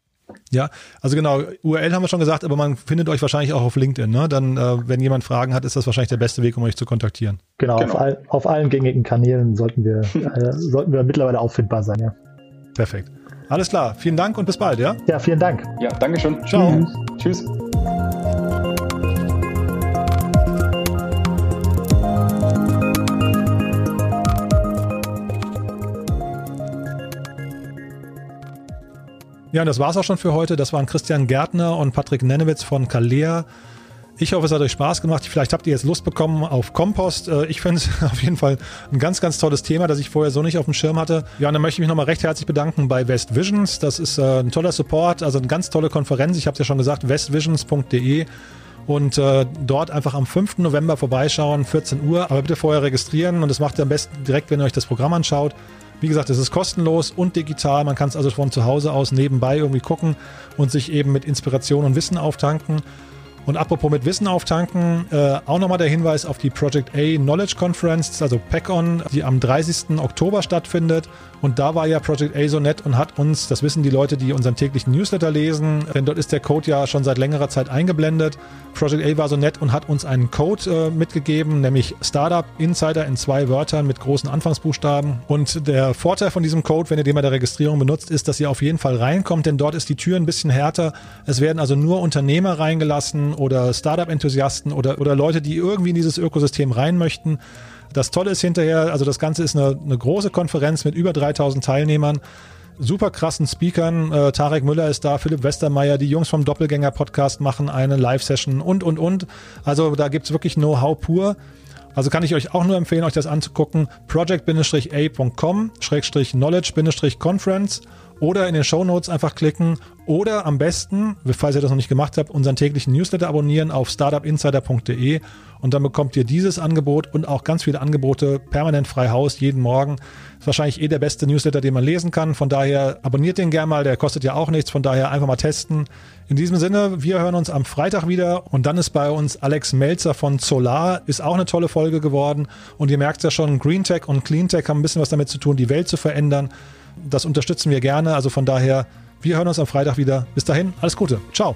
A: Ja, also genau, URL haben wir schon gesagt, aber man findet euch wahrscheinlich auch auf LinkedIn. Ne? Dann, äh, wenn jemand Fragen hat, ist das wahrscheinlich der beste Weg, um euch zu kontaktieren.
B: Genau, genau. Auf, all, auf, allen gängigen Kanälen sollten wir, <laughs> äh, sollten wir mittlerweile auffindbar sein, ja.
A: Perfekt. Alles klar. Vielen Dank und bis bald, ja?
B: Ja, vielen Dank.
C: Ja, danke schön.
A: Ciao.
C: Tschüss.
A: Ja, und das war's auch schon für heute. Das waren Christian Gärtner und Patrick Nennewitz von Kalea. Ich hoffe, es hat euch Spaß gemacht. Vielleicht habt ihr jetzt Lust bekommen auf Kompost. Äh, ich finde es <laughs> auf jeden Fall ein ganz, ganz tolles Thema, das ich vorher so nicht auf dem Schirm hatte. Ja, und dann möchte ich mich nochmal recht herzlich bedanken bei West Visions. Das ist äh, ein toller Support, also eine ganz tolle Konferenz. Ich habe es ja schon gesagt, westvisions.de und äh, dort einfach am 5. November vorbeischauen, 14 Uhr. Aber bitte vorher registrieren und das macht ihr am besten direkt, wenn ihr euch das Programm anschaut. Wie gesagt, es ist kostenlos und digital. Man kann es also von zu Hause aus nebenbei irgendwie gucken und sich eben mit Inspiration und Wissen auftanken. Und apropos mit Wissen auftanken, äh, auch nochmal der Hinweis auf die Project A Knowledge Conference, also PECON, die am 30. Oktober stattfindet. Und da war ja Project A so nett und hat uns, das wissen die Leute, die unseren täglichen Newsletter lesen, denn dort ist der Code ja schon seit längerer Zeit eingeblendet. Project A war so nett und hat uns einen Code äh, mitgegeben, nämlich Startup Insider in zwei Wörtern mit großen Anfangsbuchstaben. Und der Vorteil von diesem Code, wenn ihr den bei der Registrierung benutzt, ist, dass ihr auf jeden Fall reinkommt, denn dort ist die Tür ein bisschen härter. Es werden also nur Unternehmer reingelassen oder Startup-Enthusiasten oder, oder Leute, die irgendwie in dieses Ökosystem rein möchten. Das Tolle ist hinterher, also das Ganze ist eine, eine große Konferenz mit über 3000 Teilnehmern, super krassen Speakern. Äh, Tarek Müller ist da, Philipp Westermeier, die Jungs vom Doppelgänger-Podcast machen eine Live-Session und, und, und. Also da gibt's wirklich Know-how pur. Also kann ich euch auch nur empfehlen, euch das anzugucken. project-a.com-knowledge-conference oder in den Show Notes einfach klicken oder am besten, falls ihr das noch nicht gemacht habt, unseren täglichen Newsletter abonnieren auf startupinsider.de und dann bekommt ihr dieses Angebot und auch ganz viele Angebote permanent frei Haus jeden Morgen. Ist wahrscheinlich eh der beste Newsletter, den man lesen kann. Von daher abonniert den gerne mal, der kostet ja auch nichts. Von daher einfach mal testen. In diesem Sinne, wir hören uns am Freitag wieder und dann ist bei uns Alex Melzer von Solar, ist auch eine tolle Folge geworden. Und ihr merkt ja schon, Green Tech und Clean Tech haben ein bisschen was damit zu tun, die Welt zu verändern. Das unterstützen wir gerne. Also von daher, wir hören uns am Freitag wieder. Bis dahin, alles Gute. Ciao.